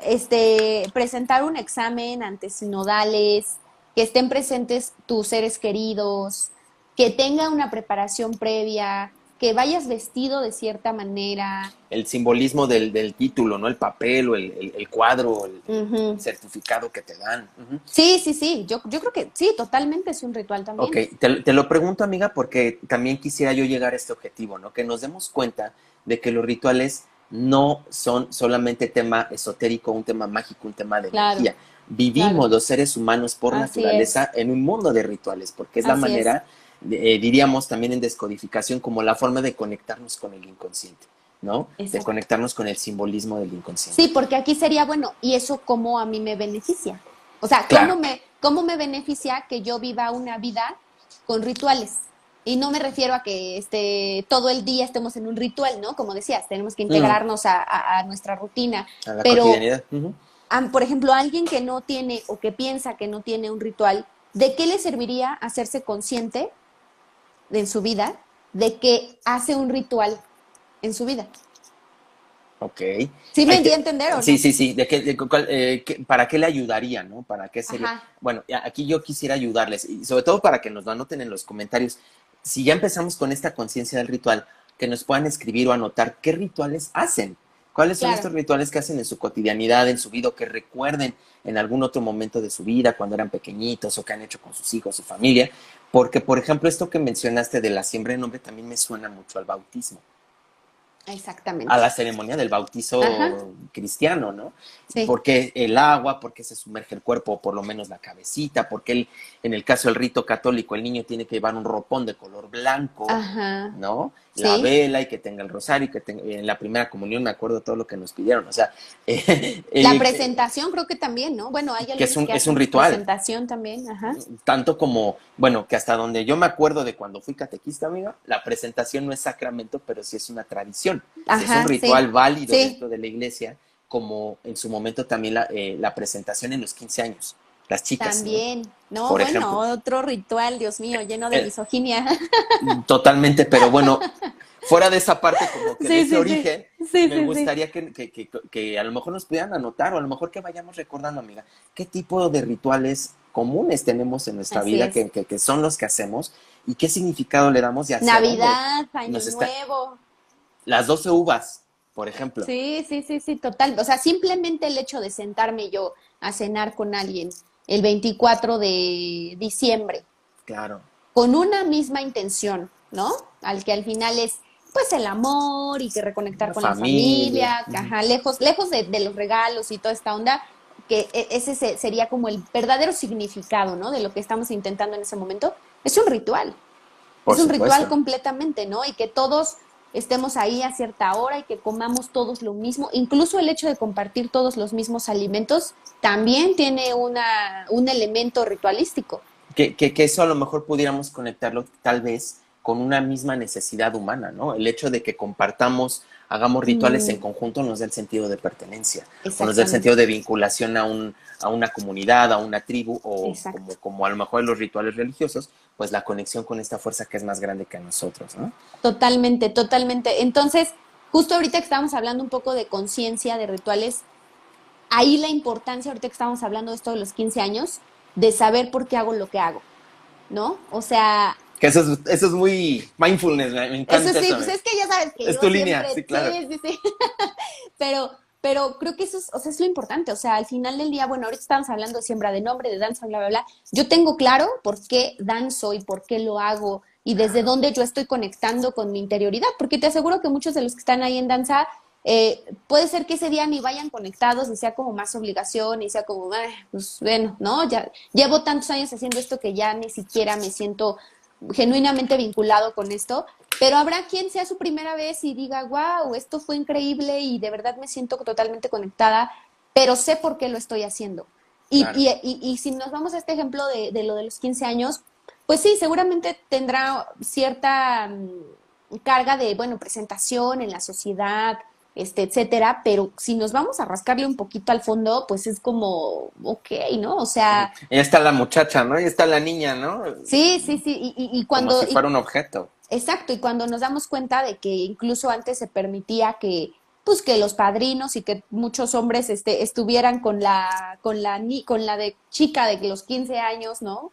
este, presentar un examen ante sinodales, que estén presentes tus seres queridos, que tenga una preparación previa, que vayas vestido de cierta manera. El simbolismo del, del título, ¿no? El papel o el, el, cuadro, el certificado que te dan. Sí, sí, sí. Yo, yo creo que sí, totalmente es un ritual también. Ok, te, te, lo pregunto, amiga, porque también quisiera yo llegar a este objetivo, ¿no? Que nos demos cuenta de que los rituales no son solamente tema esotérico, un tema mágico, un tema de energía. Vivimos los seres humanos por naturaleza en un mundo de rituales, porque es la manera eh, diríamos también en descodificación como la forma de conectarnos con el inconsciente, ¿no? De conectarnos con el simbolismo del inconsciente. Sí, porque aquí sería, bueno, ¿y eso cómo a mí me beneficia? O sea, ¿cómo, me, ¿cómo me beneficia que yo viva una vida con rituales? Y no me refiero a que este, todo el día estemos en un ritual, ¿no? Como decías, tenemos que mm. integrarnos a, nuestra rutina. A la pero, cotidianidad. por ejemplo, alguien que no tiene o que piensa que no tiene un ritual, ¿de qué le serviría hacerse consciente en su vida de que hace un ritual en su vida. Ok. ¿Sí me di a entender o no? Sí, sí, sí. De eh, ¿Para qué le ayudaría, no? ¿Para qué sería? Bueno, aquí yo quisiera ayudarles, y sobre todo para que nos lo anoten en los comentarios. Si ya empezamos con esta conciencia del ritual, que nos puedan escribir o anotar qué rituales hacen. ¿Cuáles son estos rituales que hacen en su cotidianidad, en su vida, que recuerden en algún otro momento de su vida, cuando eran pequeñitos, o que han hecho con sus hijos, su familia? Porque, por ejemplo, esto que mencionaste de la siembra de nombre también me suena mucho al bautismo. Exactamente. A la ceremonia del bautizo cristiano, ¿no? Porque el agua, porque se sumerge el cuerpo, por lo menos la cabecita, porque el, en el caso del rito católico, el niño tiene que llevar un ropón de color blanco, ¿no? La vela y que tenga el rosario y que tenga, en la primera comunión me acuerdo todo lo que nos pidieron, o sea... la presentación creo que también, ¿no? Bueno, hay que es un, es un ritual. presentación también, ajá. Tanto como, bueno, que hasta donde yo me acuerdo de cuando fui catequista, amiga, la presentación no es sacramento, pero sí es una tradición. Es un ritual válido dentro de la iglesia como en su momento también la, eh, la presentación en los 15 años. Las chicas. También. No, bueno, otro ritual, Dios mío, lleno de eh, misoginia. Totalmente, pero bueno, fuera de esa parte como que de ese origen, me gustaría que, que, que, a lo mejor nos pudieran anotar o a lo mejor que vayamos recordando, amiga, qué tipo de rituales comunes tenemos en nuestra vida que, que, son los que hacemos y qué significado le damos ya Navidad, Año Nuevo. Las 12 uvas, por ejemplo. Sí, sí, sí, sí, total. O sea, simplemente el hecho de sentarme yo a cenar con alguien el 24 de diciembre. Claro. Con una misma intención, ¿no? Al que al final es pues el amor y que reconectar con la familia, ajá, lejos, lejos de, los regalos y toda esta onda, que e, ese sería como el verdadero significado, ¿no? De lo que estamos intentando en ese momento. Es un ritual. es un ritual completamente, ¿no? Y que todos estemos ahí a cierta hora y que comamos todos lo mismo. Incluso el hecho de compartir todos los mismos alimentos también tiene una, un elemento ritualístico. Que, que, que eso a lo mejor pudiéramos conectarlo tal vez con una misma necesidad humana, ¿no? El hecho de que compartamos, hagamos rituales en conjunto nos da el sentido de pertenencia, nos da el sentido de vinculación a, un, a una comunidad, a una tribu, o como, como, a lo mejor los rituales religiosos, pues la conexión con esta fuerza que es más grande que nosotros, ¿no? Totalmente, totalmente. Entonces, justo ahorita que estábamos hablando un poco de conciencia, de rituales, ahí la importancia, ahorita que estamos hablando de esto de los 15 años, de saber por qué hago lo que hago, ¿no? O sea, que eso es, eso es muy mindfulness, me encanta. Eso sí, pues es que ya sabes que. Es tu línea, sí, claro. Sí, sí, sí. pero, pero creo que eso es, o sea, es lo importante. O sea, al final del día, bueno, ahorita estamos hablando de siembra de nombre, de danza, bla, bla, bla. Yo tengo claro por qué danzo y por qué lo hago y desde dónde yo estoy conectando con mi interioridad, porque te aseguro que muchos de los que están ahí en danza eh, puede ser que ese día ni vayan conectados y sea como más obligación y sea como, pues bueno, ¿no? Ya llevo tantos años haciendo esto que ya ni siquiera me siento genuinamente vinculado con esto, pero habrá quien sea su primera vez y diga, wow, esto fue increíble y de verdad me siento totalmente conectada, pero sé por qué lo estoy haciendo. Y, y, y, si nos vamos a este ejemplo de, de, lo de los 15 años, pues sí, seguramente tendrá cierta mm, carga de, bueno, presentación en la sociedad, este, etcétera, pero si nos vamos a rascarle un poquito al fondo, pues es como, ok, ¿no? O sea... Ahí está la muchacha, ¿no? Ahí está la niña, ¿no? Sí, sí, sí, y, cuando... Como si fuera un objeto. Exacto, y cuando nos damos cuenta de que incluso antes se permitía que, pues que los padrinos y que muchos hombres este, estuvieran con la, con la, con la de chica de los 15 años, ¿no?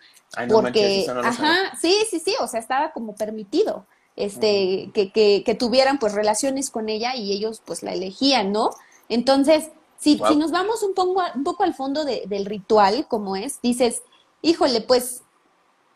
Porque, ajá, sí, sí, sí, o sea, estaba como permitido este, que, que, que, tuvieran pues relaciones con ella y ellos pues la elegían, ¿no? Entonces, si, si nos vamos un poco, un poco al fondo del ritual, como es, dices, híjole, pues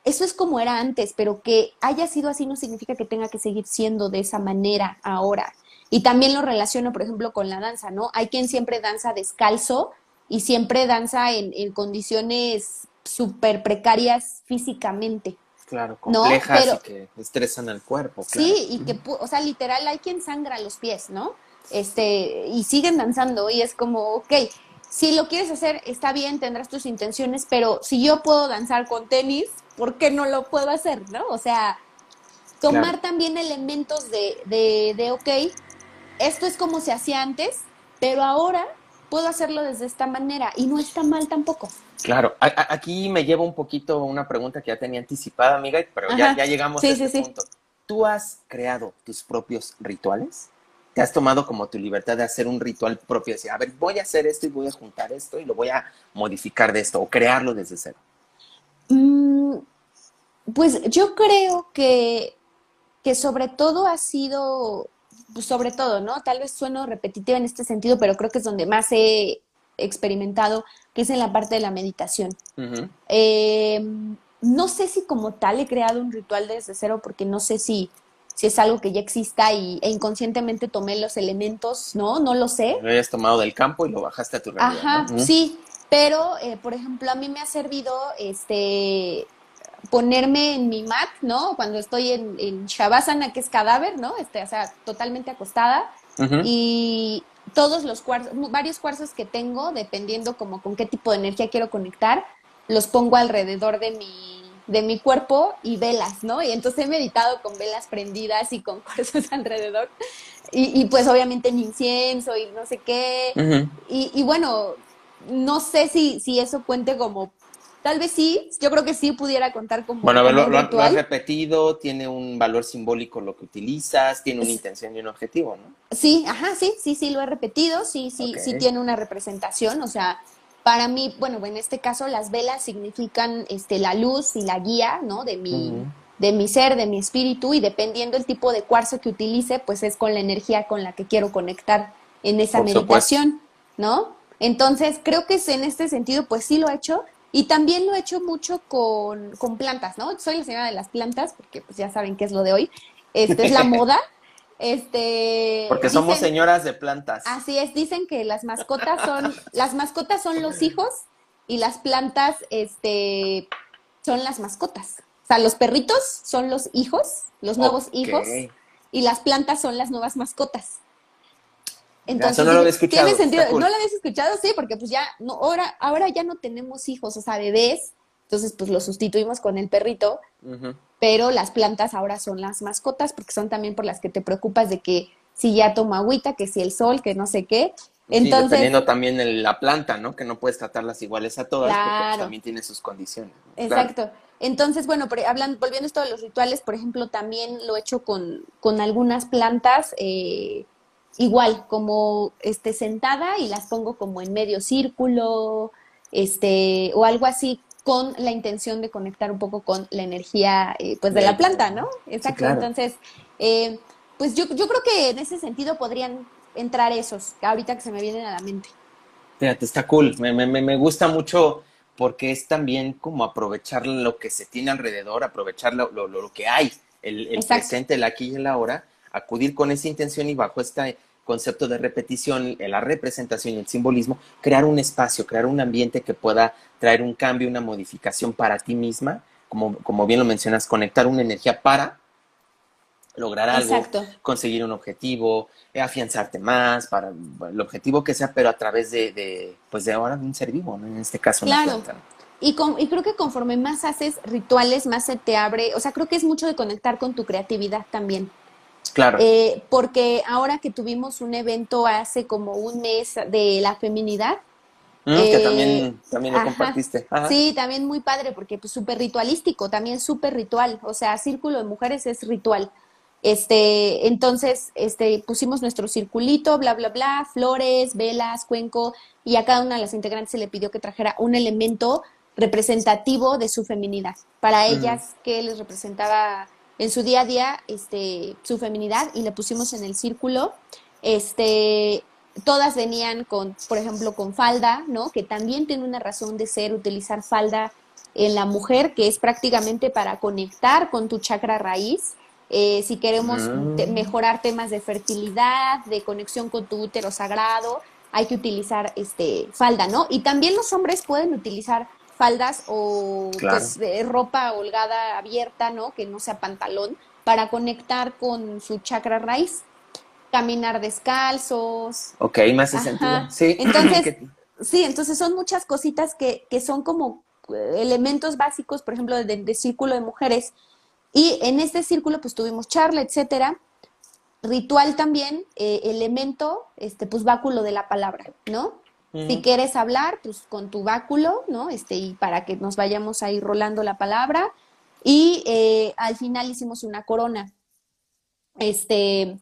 eso es como era antes, pero que haya sido así no significa que tenga que seguir siendo de esa manera ahora. Y también lo relaciono, por ejemplo, con la danza, ¿no? Hay quien siempre danza descalzo y siempre danza en, en condiciones súper precarias físicamente. Claro, complejas y que estresan al cuerpo. Sí, y que, o sea, literal hay quien sangra los pies, ¿no? Este, y siguen danzando y es como, ok, si lo quieres hacer, está bien, tendrás tus intenciones, pero si yo puedo danzar con tenis, ¿por qué no lo puedo hacer, no? O sea, tomar también elementos de, de, de, ok, esto es como se hacía antes, pero ahora puedo hacerlo desde esta manera y no está mal tampoco. Claro, aquí me lleva un poquito una pregunta que ya tenía anticipada, amiga, pero ya, llegamos a este punto. ¿Tú has creado tus propios rituales? ¿Te has tomado como tu libertad de hacer un ritual propio? Decir, a ver, voy a hacer esto y voy a juntar esto y lo voy a modificar de esto o crearlo desde cero. Mm, pues yo creo que, que sobre todo ha sido, pues sobre todo, ¿no? Tal vez sueno repetitiva en este sentido, pero creo que es donde más he experimentado, que es en la parte de la meditación. Eh, no sé si como tal he creado un ritual desde cero, porque no sé si, si es algo que ya exista y, e inconscientemente tomé los elementos, ¿no? No lo sé. Lo hayas tomado del campo y lo bajaste a tu realidad. Ajá, sí, pero, eh, por ejemplo, a mí me ha servido este ponerme en mi mat, ¿no? Cuando estoy en, en Shavasana, que es cadáver, ¿no? Este, o sea, totalmente acostada. Y todos los cuarzos, varios cuarzos que tengo, dependiendo como con qué tipo de energía quiero conectar, los pongo alrededor de mi, de mi cuerpo y velas, ¿no? Y entonces he meditado con velas prendidas y con cuarzos alrededor. Y, y pues obviamente en incienso y no sé qué. y, y, bueno, no sé si, si eso cuente como Tal vez sí, yo creo que sí pudiera contar como. Bueno, a ver, lo, has repetido, tiene un valor simbólico lo que utilizas, tiene una intención y un objetivo, ¿no? Sí, ajá, sí, sí, sí, lo he repetido, sí, sí, sí tiene una representación, o sea, para mí, bueno, en este caso las velas significan este, la luz y la guía, ¿no? De mi, de mi ser, de mi espíritu, y dependiendo el tipo de cuarzo que utilice, pues es con la energía con la que quiero conectar en esa meditación, ¿no? Entonces, creo que en este sentido, pues sí lo he hecho, y también lo he hecho mucho con, plantas, ¿no? Soy la señora de las plantas, porque pues ya saben qué es lo de hoy. Este es la moda. Este, porque somos señoras de plantas. Así es, dicen que las mascotas son, las mascotas son los hijos y las plantas, este, son las mascotas. O sea, los perritos son los hijos, los nuevos hijos, y las plantas son las nuevas mascotas. Entonces, no lo había escuchado. Tiene sentido. ¿No lo habías escuchado? Sí, porque pues ya, no, ahora, ahora ya no tenemos hijos, o sea, bebés. Entonces, pues lo sustituimos con el perrito. Pero las plantas ahora son las mascotas, porque son también por las que te preocupas de que si ya toma agüita, que si el sol, que no sé qué. Entonces, dependiendo también la planta, ¿no? Que no puedes tratarlas iguales a todas, porque pues, también tiene sus condiciones. Exacto. Entonces, bueno, hablan, volviendo a esto de los rituales, por ejemplo, también lo he hecho con, con algunas plantas. Eh, igual, como este, sentada y las pongo como en medio círculo, este, o algo así con la intención de conectar un poco con la energía pues de la planta, ¿no? Exacto. Entonces, eh, pues yo, yo creo que en ese sentido podrían entrar esos, ahorita que se me vienen a la mente. Fíjate, está cool. Me, me, me gusta mucho porque es también como aprovechar lo que se tiene alrededor, aprovechar lo, lo, lo que hay, el, el presente, el aquí y el ahora, acudir con esa intención y bajo este concepto de repetición, la representación y el simbolismo, crear un espacio, crear un ambiente que pueda traer un cambio, una modificación para ti misma, como, como bien lo mencionas, conectar una energía para lograr algo, conseguir un objetivo, eh, afianzarte más, para el objetivo que sea, pero a través de, pues de ahora un ser vivo, en este caso claro. Y, con, y creo que conforme más haces rituales, más se te abre, o sea, creo que es mucho de conectar con tu creatividad también. Claro. Eh, porque ahora que tuvimos un evento hace como un mes de la feminidad. Mm, que también, también lo compartiste. Sí, también muy padre, porque pues súper ritualístico, también súper ritual. O sea, Círculo de Mujeres es ritual. Este, entonces, este, pusimos nuestro circulito, bla, bla, bla, flores, velas, cuenco, y a cada una de las integrantes se le pidió que trajera un elemento representativo de su feminidad. Para ellas, ¿qué les representaba en su día a día este, su feminidad y le pusimos en el círculo. Este, todas venían con, por ejemplo, con falda, ¿no? Que también tiene una razón de ser utilizar falda en la mujer, que es prácticamente para conectar con tu chakra raíz. Eh, si queremos mm. mejorar temas de fertilidad, de conexión con tu útero sagrado, hay que utilizar este falda, ¿no? Y también los hombres pueden utilizar faldas o pues, ropa holgada abierta, ¿no? Que no sea pantalón, para conectar con su chakra raíz. Caminar descalzos. Ok, más hace sentido. Sí. Entonces, sí, entonces son muchas cositas que, que son como eh, elementos básicos, por ejemplo, de, círculo de mujeres. Y en este círculo, pues tuvimos charla, etcétera. Ritual también, eh, elemento, este, pues báculo de la palabra, ¿no? Si quieres hablar, pues con tu báculo, ¿no? Este, y para que nos vayamos a ir rolando la palabra. Y eh, al final hicimos una corona. Este,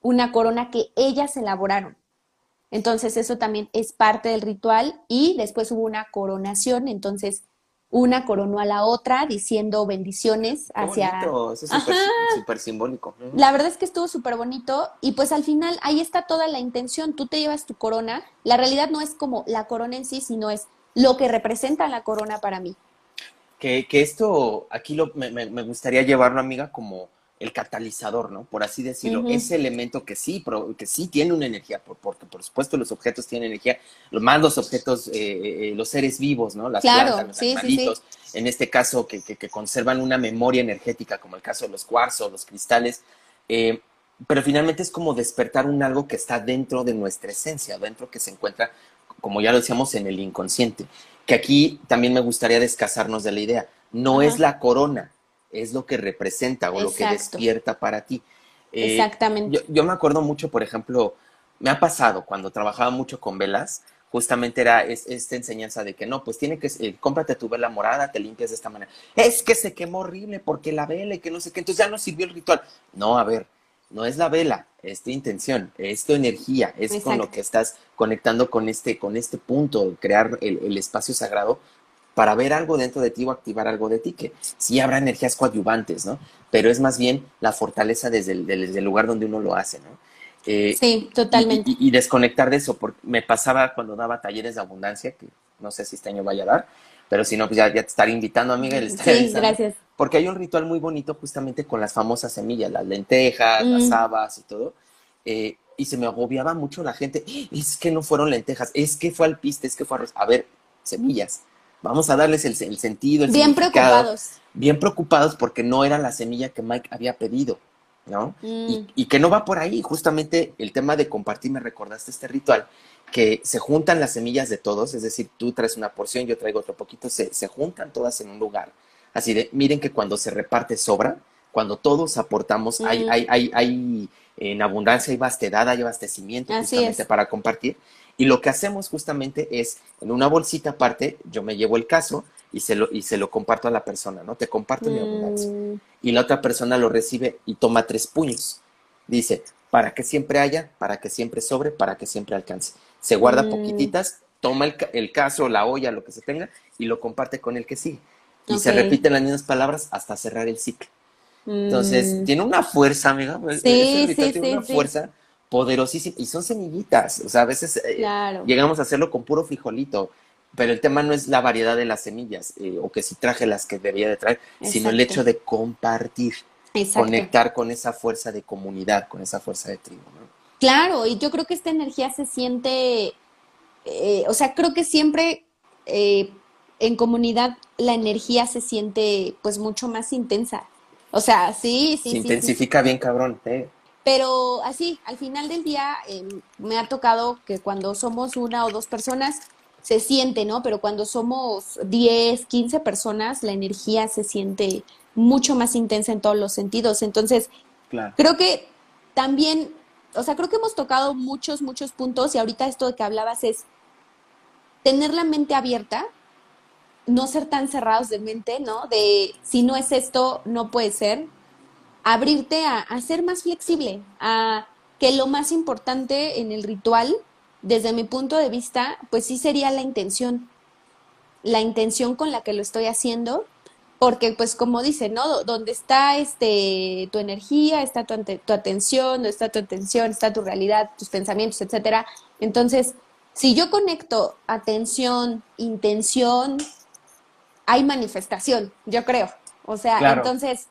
una corona que ellas elaboraron. Entonces, eso también es parte del ritual. Y después hubo una coronación. Entonces, una coronó a la otra diciendo bendiciones hacia... Bonito. Eso es súper simbólico. La verdad es que estuvo súper bonito y pues al final ahí está toda la intención. Tú te llevas tu corona. La realidad no es como la corona en sí, sino es lo que representa la corona para mí. Que, que esto, aquí lo, me, me, gustaría llevarlo, amiga, como el catalizador, ¿no? Por así decirlo, ese elemento que sí, que sí tiene una energía, porque por supuesto los objetos tienen energía, más los objetos, eh, eh, eh, los seres vivos, ¿no? Las plantas, los animalitos, en este caso que, que, conservan una memoria energética, como el caso de los cuarzos, los cristales, pero finalmente es como despertar un algo que está dentro de nuestra esencia, dentro que se encuentra, como ya lo decíamos, en el inconsciente, que aquí también me gustaría descasarnos de la idea, no es la corona, es lo que representa o lo que despierta para ti. Eh, Exactamente. Yo, me acuerdo mucho, por ejemplo, me ha pasado cuando trabajaba mucho con velas, justamente era esta enseñanza de que no, pues tiene que, eh, cómprate tu vela morada, te limpias de esta manera. Es que se quemó horrible porque la vela y que no sé qué, entonces ya no sirvió el ritual. No, a ver, no es la vela, es tu intención, es tu energía, es con lo que estás conectando con este, con este punto, crear el espacio sagrado para ver algo dentro de ti o activar algo de ti, que sí habrá energías coadyuvantes, ¿no? Pero es más bien la fortaleza desde el, lugar donde uno lo hace, ¿no? Eh, sí, totalmente. Y, desconectar de eso, porque me pasaba cuando daba talleres de abundancia, que no sé si este año vaya a dar, pero si no, pues ya, ya te estaré invitando, amiga. sí, gracias. Porque hay un ritual muy bonito justamente con las famosas semillas, las lentejas, las mm. habas y todo. Eh, y se me agobiaba mucho la gente, es que no fueron lentejas, es que fue alpiste, es que fue arroz. A ver, semillas Vamos a darles el, sentido, el Bien preocupados. Bien preocupados porque no era la semilla que Mike había pedido, ¿no? Y, mm. que no va por ahí. Justamente el tema de compartir, me recordaste este ritual, que se juntan las semillas de todos, es decir, tú traes una porción, yo traigo otro poquito, se, se juntan todas en un lugar. Así de, miren que cuando se reparte sobra, cuando todos aportamos, hay, mm. hay, hay, hay, en abundancia, hay vastedad, hay abastecimiento justamente para compartir. Y lo que hacemos justamente es, en una bolsita aparte, yo me llevo el caso y se lo, y se lo comparto a la persona, ¿no? Te comparto mi abundancia. Mm. Y la otra persona lo recibe y toma tres puños. Dice, para que siempre haya, para que siempre sobre, para que siempre alcance. Se guarda mm. poquititas, toma el, caso, la olla, lo que se tenga, y lo comparte con el que sigue. Y se repiten las mismas palabras hasta cerrar el ciclo. Entonces, mm. tiene una fuerza, amiga. Sí, sí, tiene una fuerza poderosísimo, y son semillitas, o sea, a veces eh, llegamos a hacerlo con puro frijolito, pero el tema no es la variedad de las semillas, eh, o que si traje las que debía de traer, sino el hecho de compartir, conectar con esa fuerza de comunidad, con esa fuerza de tribu. Claro, y yo creo que esta energía se siente, eh, o sea, creo que siempre en comunidad la energía se siente pues mucho más intensa. O sea, sí, sí. Se intensifica bien cabrón. ¿eh? Pero así, al final del día em, me ha tocado que cuando somos una o dos personas se siente, ¿no? Pero cuando somos 10, 15 personas, la energía se siente mucho más intensa en todos los sentidos. Entonces, creo que también, o sea, creo que hemos tocado muchos, muchos puntos y ahorita esto de que hablabas es tener la mente abierta, no ser tan cerrados de mente, ¿no? De si no es esto, no puede ser, abrirte a, ser más flexible, a que lo más importante en el ritual, desde mi punto de vista, pues sí sería la intención, la intención con la que lo estoy haciendo, porque pues como dice, ¿no? Donde está este tu energía, está tu, tu atención, está tu atención, está tu realidad, tus pensamientos, etcétera. Entonces, si yo conecto atención, intención, hay manifestación, yo creo. O sea, entonces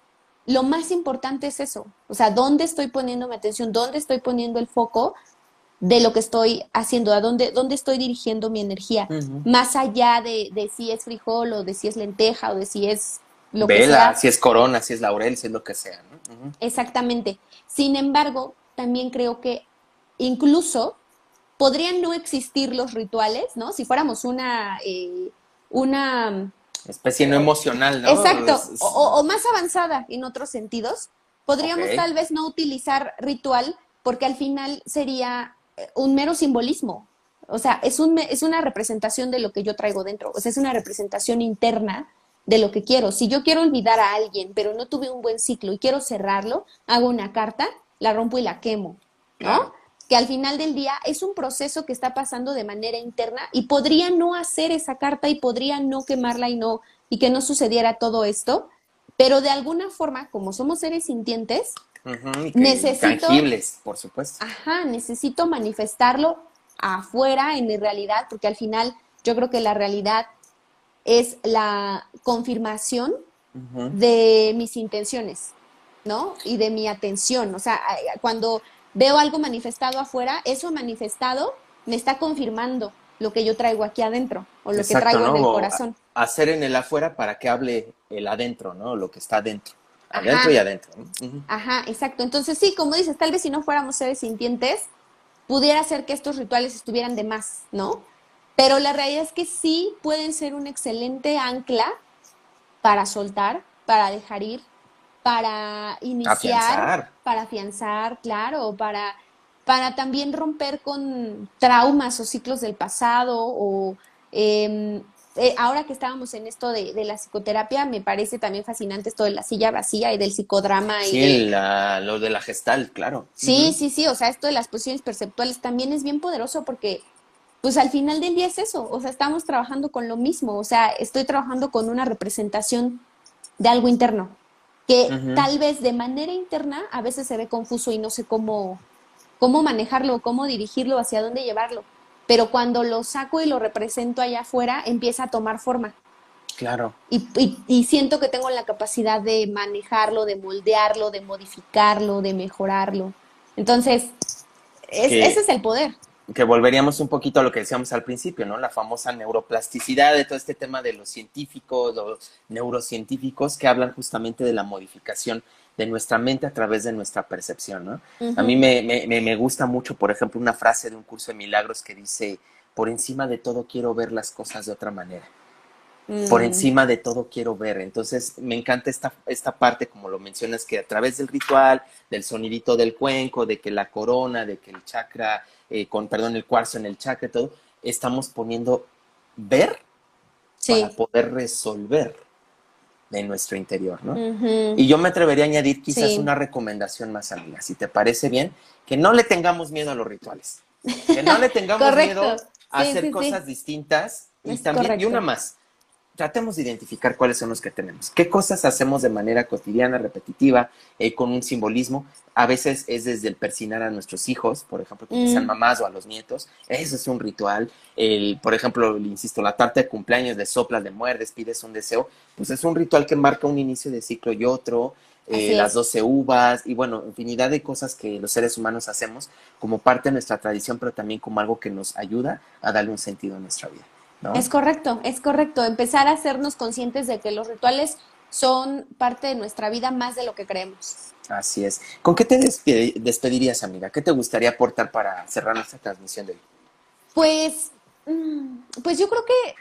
lo más importante es eso, o sea, dónde estoy poniendo mi atención, dónde estoy poniendo el foco de lo que estoy haciendo, a dónde, dónde estoy dirigiendo mi energía, más allá de, de, si es frijol o de si es lenteja o de si es lo que sea. si es corona, si es laurel, si es lo que sea. Exactamente. Sin embargo, también creo que incluso podrían no existir los rituales, ¿no? Si fuéramos una, eh, una especie no emocional, ¿no? Exacto, O, más avanzada en otros sentidos. Podríamos tal vez no utilizar ritual porque al final sería eh, un mero simbolismo. O sea, es, un, es una representación de lo que yo traigo dentro. O sea, es una representación interna de lo que quiero. Si yo quiero olvidar a alguien, pero no tuve un buen ciclo y quiero cerrarlo, hago una carta, la rompo y la quemo, ¿no? Que al final del día es un proceso que está pasando de manera interna y podría no hacer esa carta y podría no quemarla y no y que no sucediera todo esto, pero de alguna forma, como somos seres sintientes, necesito tangibles, por supuesto. Ajá, necesito manifestarlo afuera en mi realidad, porque al final yo creo que la realidad es la confirmación de mis intenciones. ¿no? Y de mi atención. O sea, cuando veo algo manifestado afuera, eso manifestado me está confirmando lo que yo traigo aquí adentro o lo que traigo en el corazón. hacer en el afuera para que hable el adentro, ¿no? Lo que está adentro. Adentro y adentro. Ajá, exacto. Entonces sí, como dices, tal vez si no fuéramos seres sintientes, pudiera ser que estos rituales estuvieran de más, ¿no? Pero la realidad es que sí pueden ser un excelente ancla para soltar, para dejar ir, para iniciar, para afianzar, claro, para, para también romper con traumas o ciclos del pasado o em, eh, ahora que estábamos en esto de, la psicoterapia, me parece también fascinante esto de la silla vacía y del psicodrama. Sí, y lo de la gestal, claro. Sí, sí, sí, o sea, esto de las posiciones perceptuales también es bien poderoso porque, pues al final del día es eso, o sea, estamos trabajando con lo mismo, o sea, estoy trabajando con una representación de algo interno, que tal vez de manera interna a veces se ve confuso y no sé cómo, cómo manejarlo, cómo dirigirlo, hacia dónde llevarlo. Pero cuando lo saco y lo represento allá afuera, empieza a tomar forma. Claro. Y, y, siento que tengo la capacidad de manejarlo, de moldearlo, de modificarlo, de mejorarlo. Entonces, ese es el poder que volveríamos un poquito a lo que decíamos al principio, ¿no? La famosa neuroplasticidad de todo este tema de los científicos, los neurocientíficos que hablan justamente de la modificación de nuestra mente a través de nuestra percepción, ¿no? A mí me, me, me, gusta mucho, por ejemplo, una frase de un curso de milagros que dice, por encima de todo quiero ver las cosas de otra manera. Por mm. encima de todo quiero ver. Entonces, me encanta esta, esta parte, como lo mencionas, que a través del ritual, del sonidito del cuenco, de que la corona, de que el chakra eh, con, perdón, el cuarzo en el chakra todo, estamos poniendo ver para poder resolver de nuestro interior, ¿no? Y yo me atrevería a añadir quizás una recomendación más, amiga, si te parece bien, que no le tengamos miedo a los rituales, que no le tengamos miedo a hacer cosas distintas y también, y una más, tratemos de identificar cuáles son los que tenemos. ¿Qué cosas hacemos de manera cotidiana, repetitiva, eh, con un simbolismo? A veces es desde el persinar a nuestros hijos, por ejemplo, que sean mm. mamás o a los nietos. Eso es un ritual. El, por ejemplo, insisto, la tarta de cumpleaños de soplas, de muerdes, pides un deseo. Pues es un ritual que marca un inicio de ciclo y otro. Eh, las doce uvas y bueno, infinidad de cosas que los seres humanos hacemos como parte de nuestra tradición, pero también como algo que nos ayuda a darle un sentido a nuestra vida. Es correcto, es correcto. Empezar a hacernos conscientes de que los rituales son parte de nuestra vida más de lo que creemos. Así es. ¿Con qué te despedirías, amiga? ¿Qué te gustaría aportar para cerrar nuestra transmisión de hoy? Pues, mm, pues yo creo que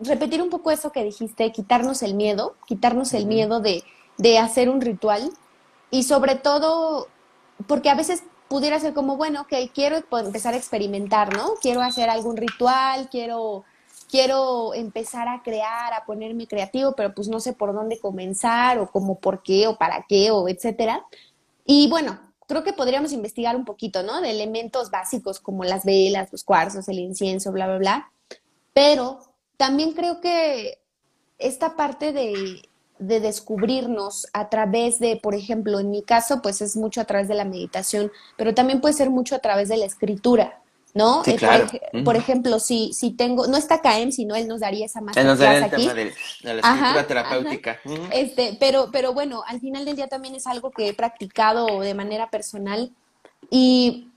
repetir un poco eso que dijiste, quitarnos el miedo, quitarnos el miedo de, de hacer un ritual y sobre todo, porque a veces pudiera ser como, bueno, ok, quiero empezar a experimentar, ¿no? Quiero hacer algún ritual, quiero, quiero empezar a crear, a ponerme creativo, pero pues no sé por dónde comenzar o como por qué o para qué o etcétera. Y bueno, creo que podríamos investigar un poquito, ¿no? De elementos básicos como las velas, los cuarzos, el incienso, bla, bla, bla. Pero también creo que esta parte de de descubrirnos a través de, por ejemplo, en mi caso, pues es mucho a través de la meditación, pero también puede ser mucho a través de la escritura, ¿no? Sí, eh, claro. por, ejemplo, si, si tengo, no está Caem, sino él nos daría esa más Él nos daría el tema de, la escritura terapéutica. Este, pero, pero bueno, al final del día también es algo que he practicado de manera personal y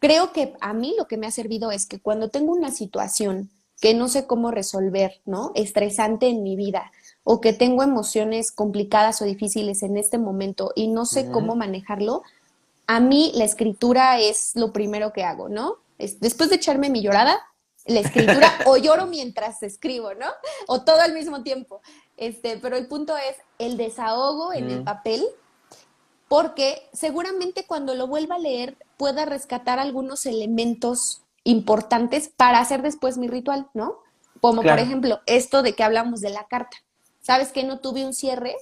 creo que a mí lo que me ha servido es que cuando tengo una situación que no sé cómo resolver, ¿no? Estresante en mi vida, o que tengo emociones complicadas o difíciles en este momento y no sé cómo manejarlo, a mí la escritura es lo primero que hago, ¿no? después de echarme mi llorada, la escritura o lloro mientras escribo, ¿no? O todo al mismo tiempo. Este, pero el punto es el desahogo en el papel, porque seguramente cuando lo vuelva a leer pueda rescatar algunos elementos importantes para hacer después mi ritual, ¿no? Como por ejemplo esto de que hablamos de la carta sabes que no tuve un cierre,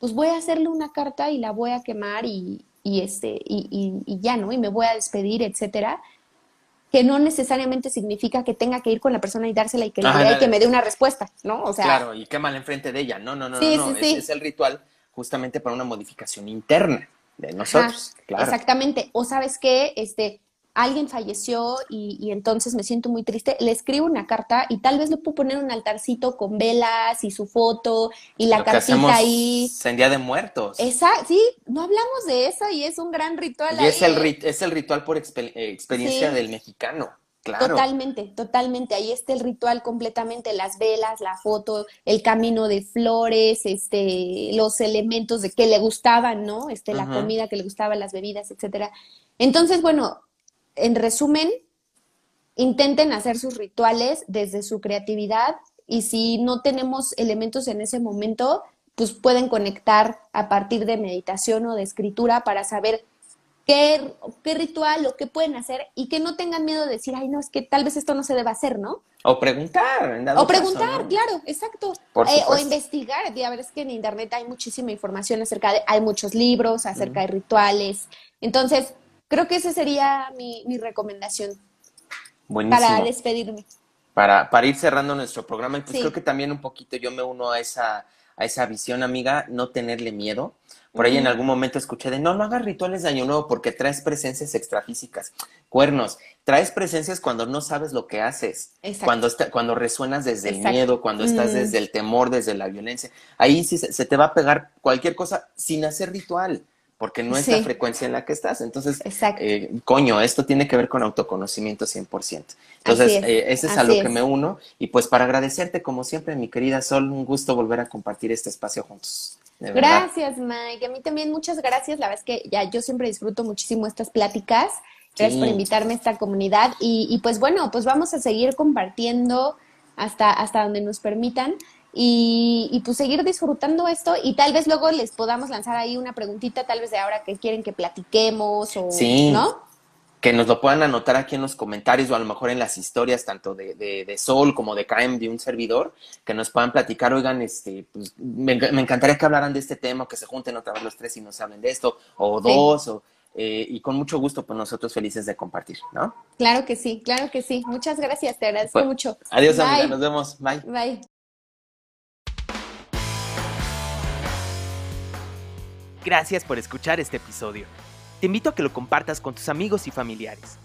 pues voy a hacerle una carta y la voy a quemar y, este, y, ya, ¿no? Y me voy a despedir, etcétera. Que no necesariamente significa que tenga que ir con la persona y dársela y que, que me dé una respuesta, ¿no? O sea. Claro, y quémala enfrente de ella. No, no, no, no. no. Es, el ritual justamente para una modificación interna de nosotros. Exactamente. O sabes qué, este, alguien falleció y, entonces me siento muy triste, le escribo una carta y tal vez le puedo poner un altarcito con velas y su foto y la cartita ahí. En Día de Muertos. Esa, sí, no hablamos de eso y es un gran ritual. Y es, el, es el ritual por eh, experiencia del mexicano. Claro. Totalmente, totalmente. Ahí está el ritual completamente, las velas, la foto, el camino de flores, este, los elementos de que le gustaban, ¿no? Este, la comida que le gustaba, las bebidas, etcétera. Entonces, bueno, en resumen, intenten hacer sus rituales desde su creatividad y si no tenemos elementos en ese momento, pues pueden conectar a partir de meditación o de escritura para saber qué, qué ritual o qué pueden hacer y que no tengan miedo de decir, ay, no, es que tal vez esto no se debe hacer, ¿no? O preguntar. o preguntar, claro, exacto. Eh, o investigar. Ya es que en Internet hay muchísima información acerca de, hay muchos libros acerca de rituales. Entonces, Creo que esa sería mi, recomendación para despedirme. Para, para ir cerrando nuestro programa, y pues creo que también un poquito yo me uno a esa, a esa visión, amiga, no tenerle miedo. Por ahí en algún momento escuché de no, no hagas rituales de año nuevo porque traes presencias extrafísicas. Cuernos, traes presencias cuando no sabes lo que haces, cuando cuando resuenas desde el miedo, cuando estás desde el temor, desde la violencia. Ahí sí se, se, te va a pegar cualquier cosa sin hacer ritual porque no es la frecuencia en la que estás. Entonces, eh, coño, esto tiene que ver con autoconocimiento 100%. Entonces, eh, ese es a lo que me uno. Y pues para agradecerte, como siempre, mi querida Sol, un gusto volver a compartir este espacio juntos. Gracias, Mike. A mí también muchas gracias. La verdad es que ya yo siempre disfruto muchísimo estas pláticas. Gracias por invitarme a esta comunidad. Y, y pues bueno, pues vamos a seguir compartiendo hasta, hasta donde nos permitan y, pues seguir disfrutando esto y tal vez luego les podamos lanzar ahí una preguntita, tal vez de ahora que quieren que platiquemos o, sí. ¿no? Que nos lo puedan anotar aquí en los comentarios o a lo mejor en las historias tanto de, de, Sol como de Caem de un servidor, que nos puedan platicar, oigan, este, pues, me, encantaría que hablaran de este tema, que se junten otra vez los tres y nos hablen de esto, o dos, o, eh, y con mucho gusto, pues nosotros felices de compartir, ¿no? Claro que sí, claro que sí. Muchas gracias, te agradezco pues, mucho. Adiós, amiga, nos vemos. Bye. Bye. Gracias por escuchar este episodio. Te invito a que lo compartas con tus amigos y familiares.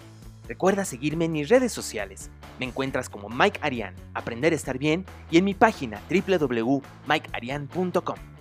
Recuerda seguirme en mis redes sociales. Me encuentras como Mike Arian, Aprender a Estar Bien, y en mi página www.mikearian.com.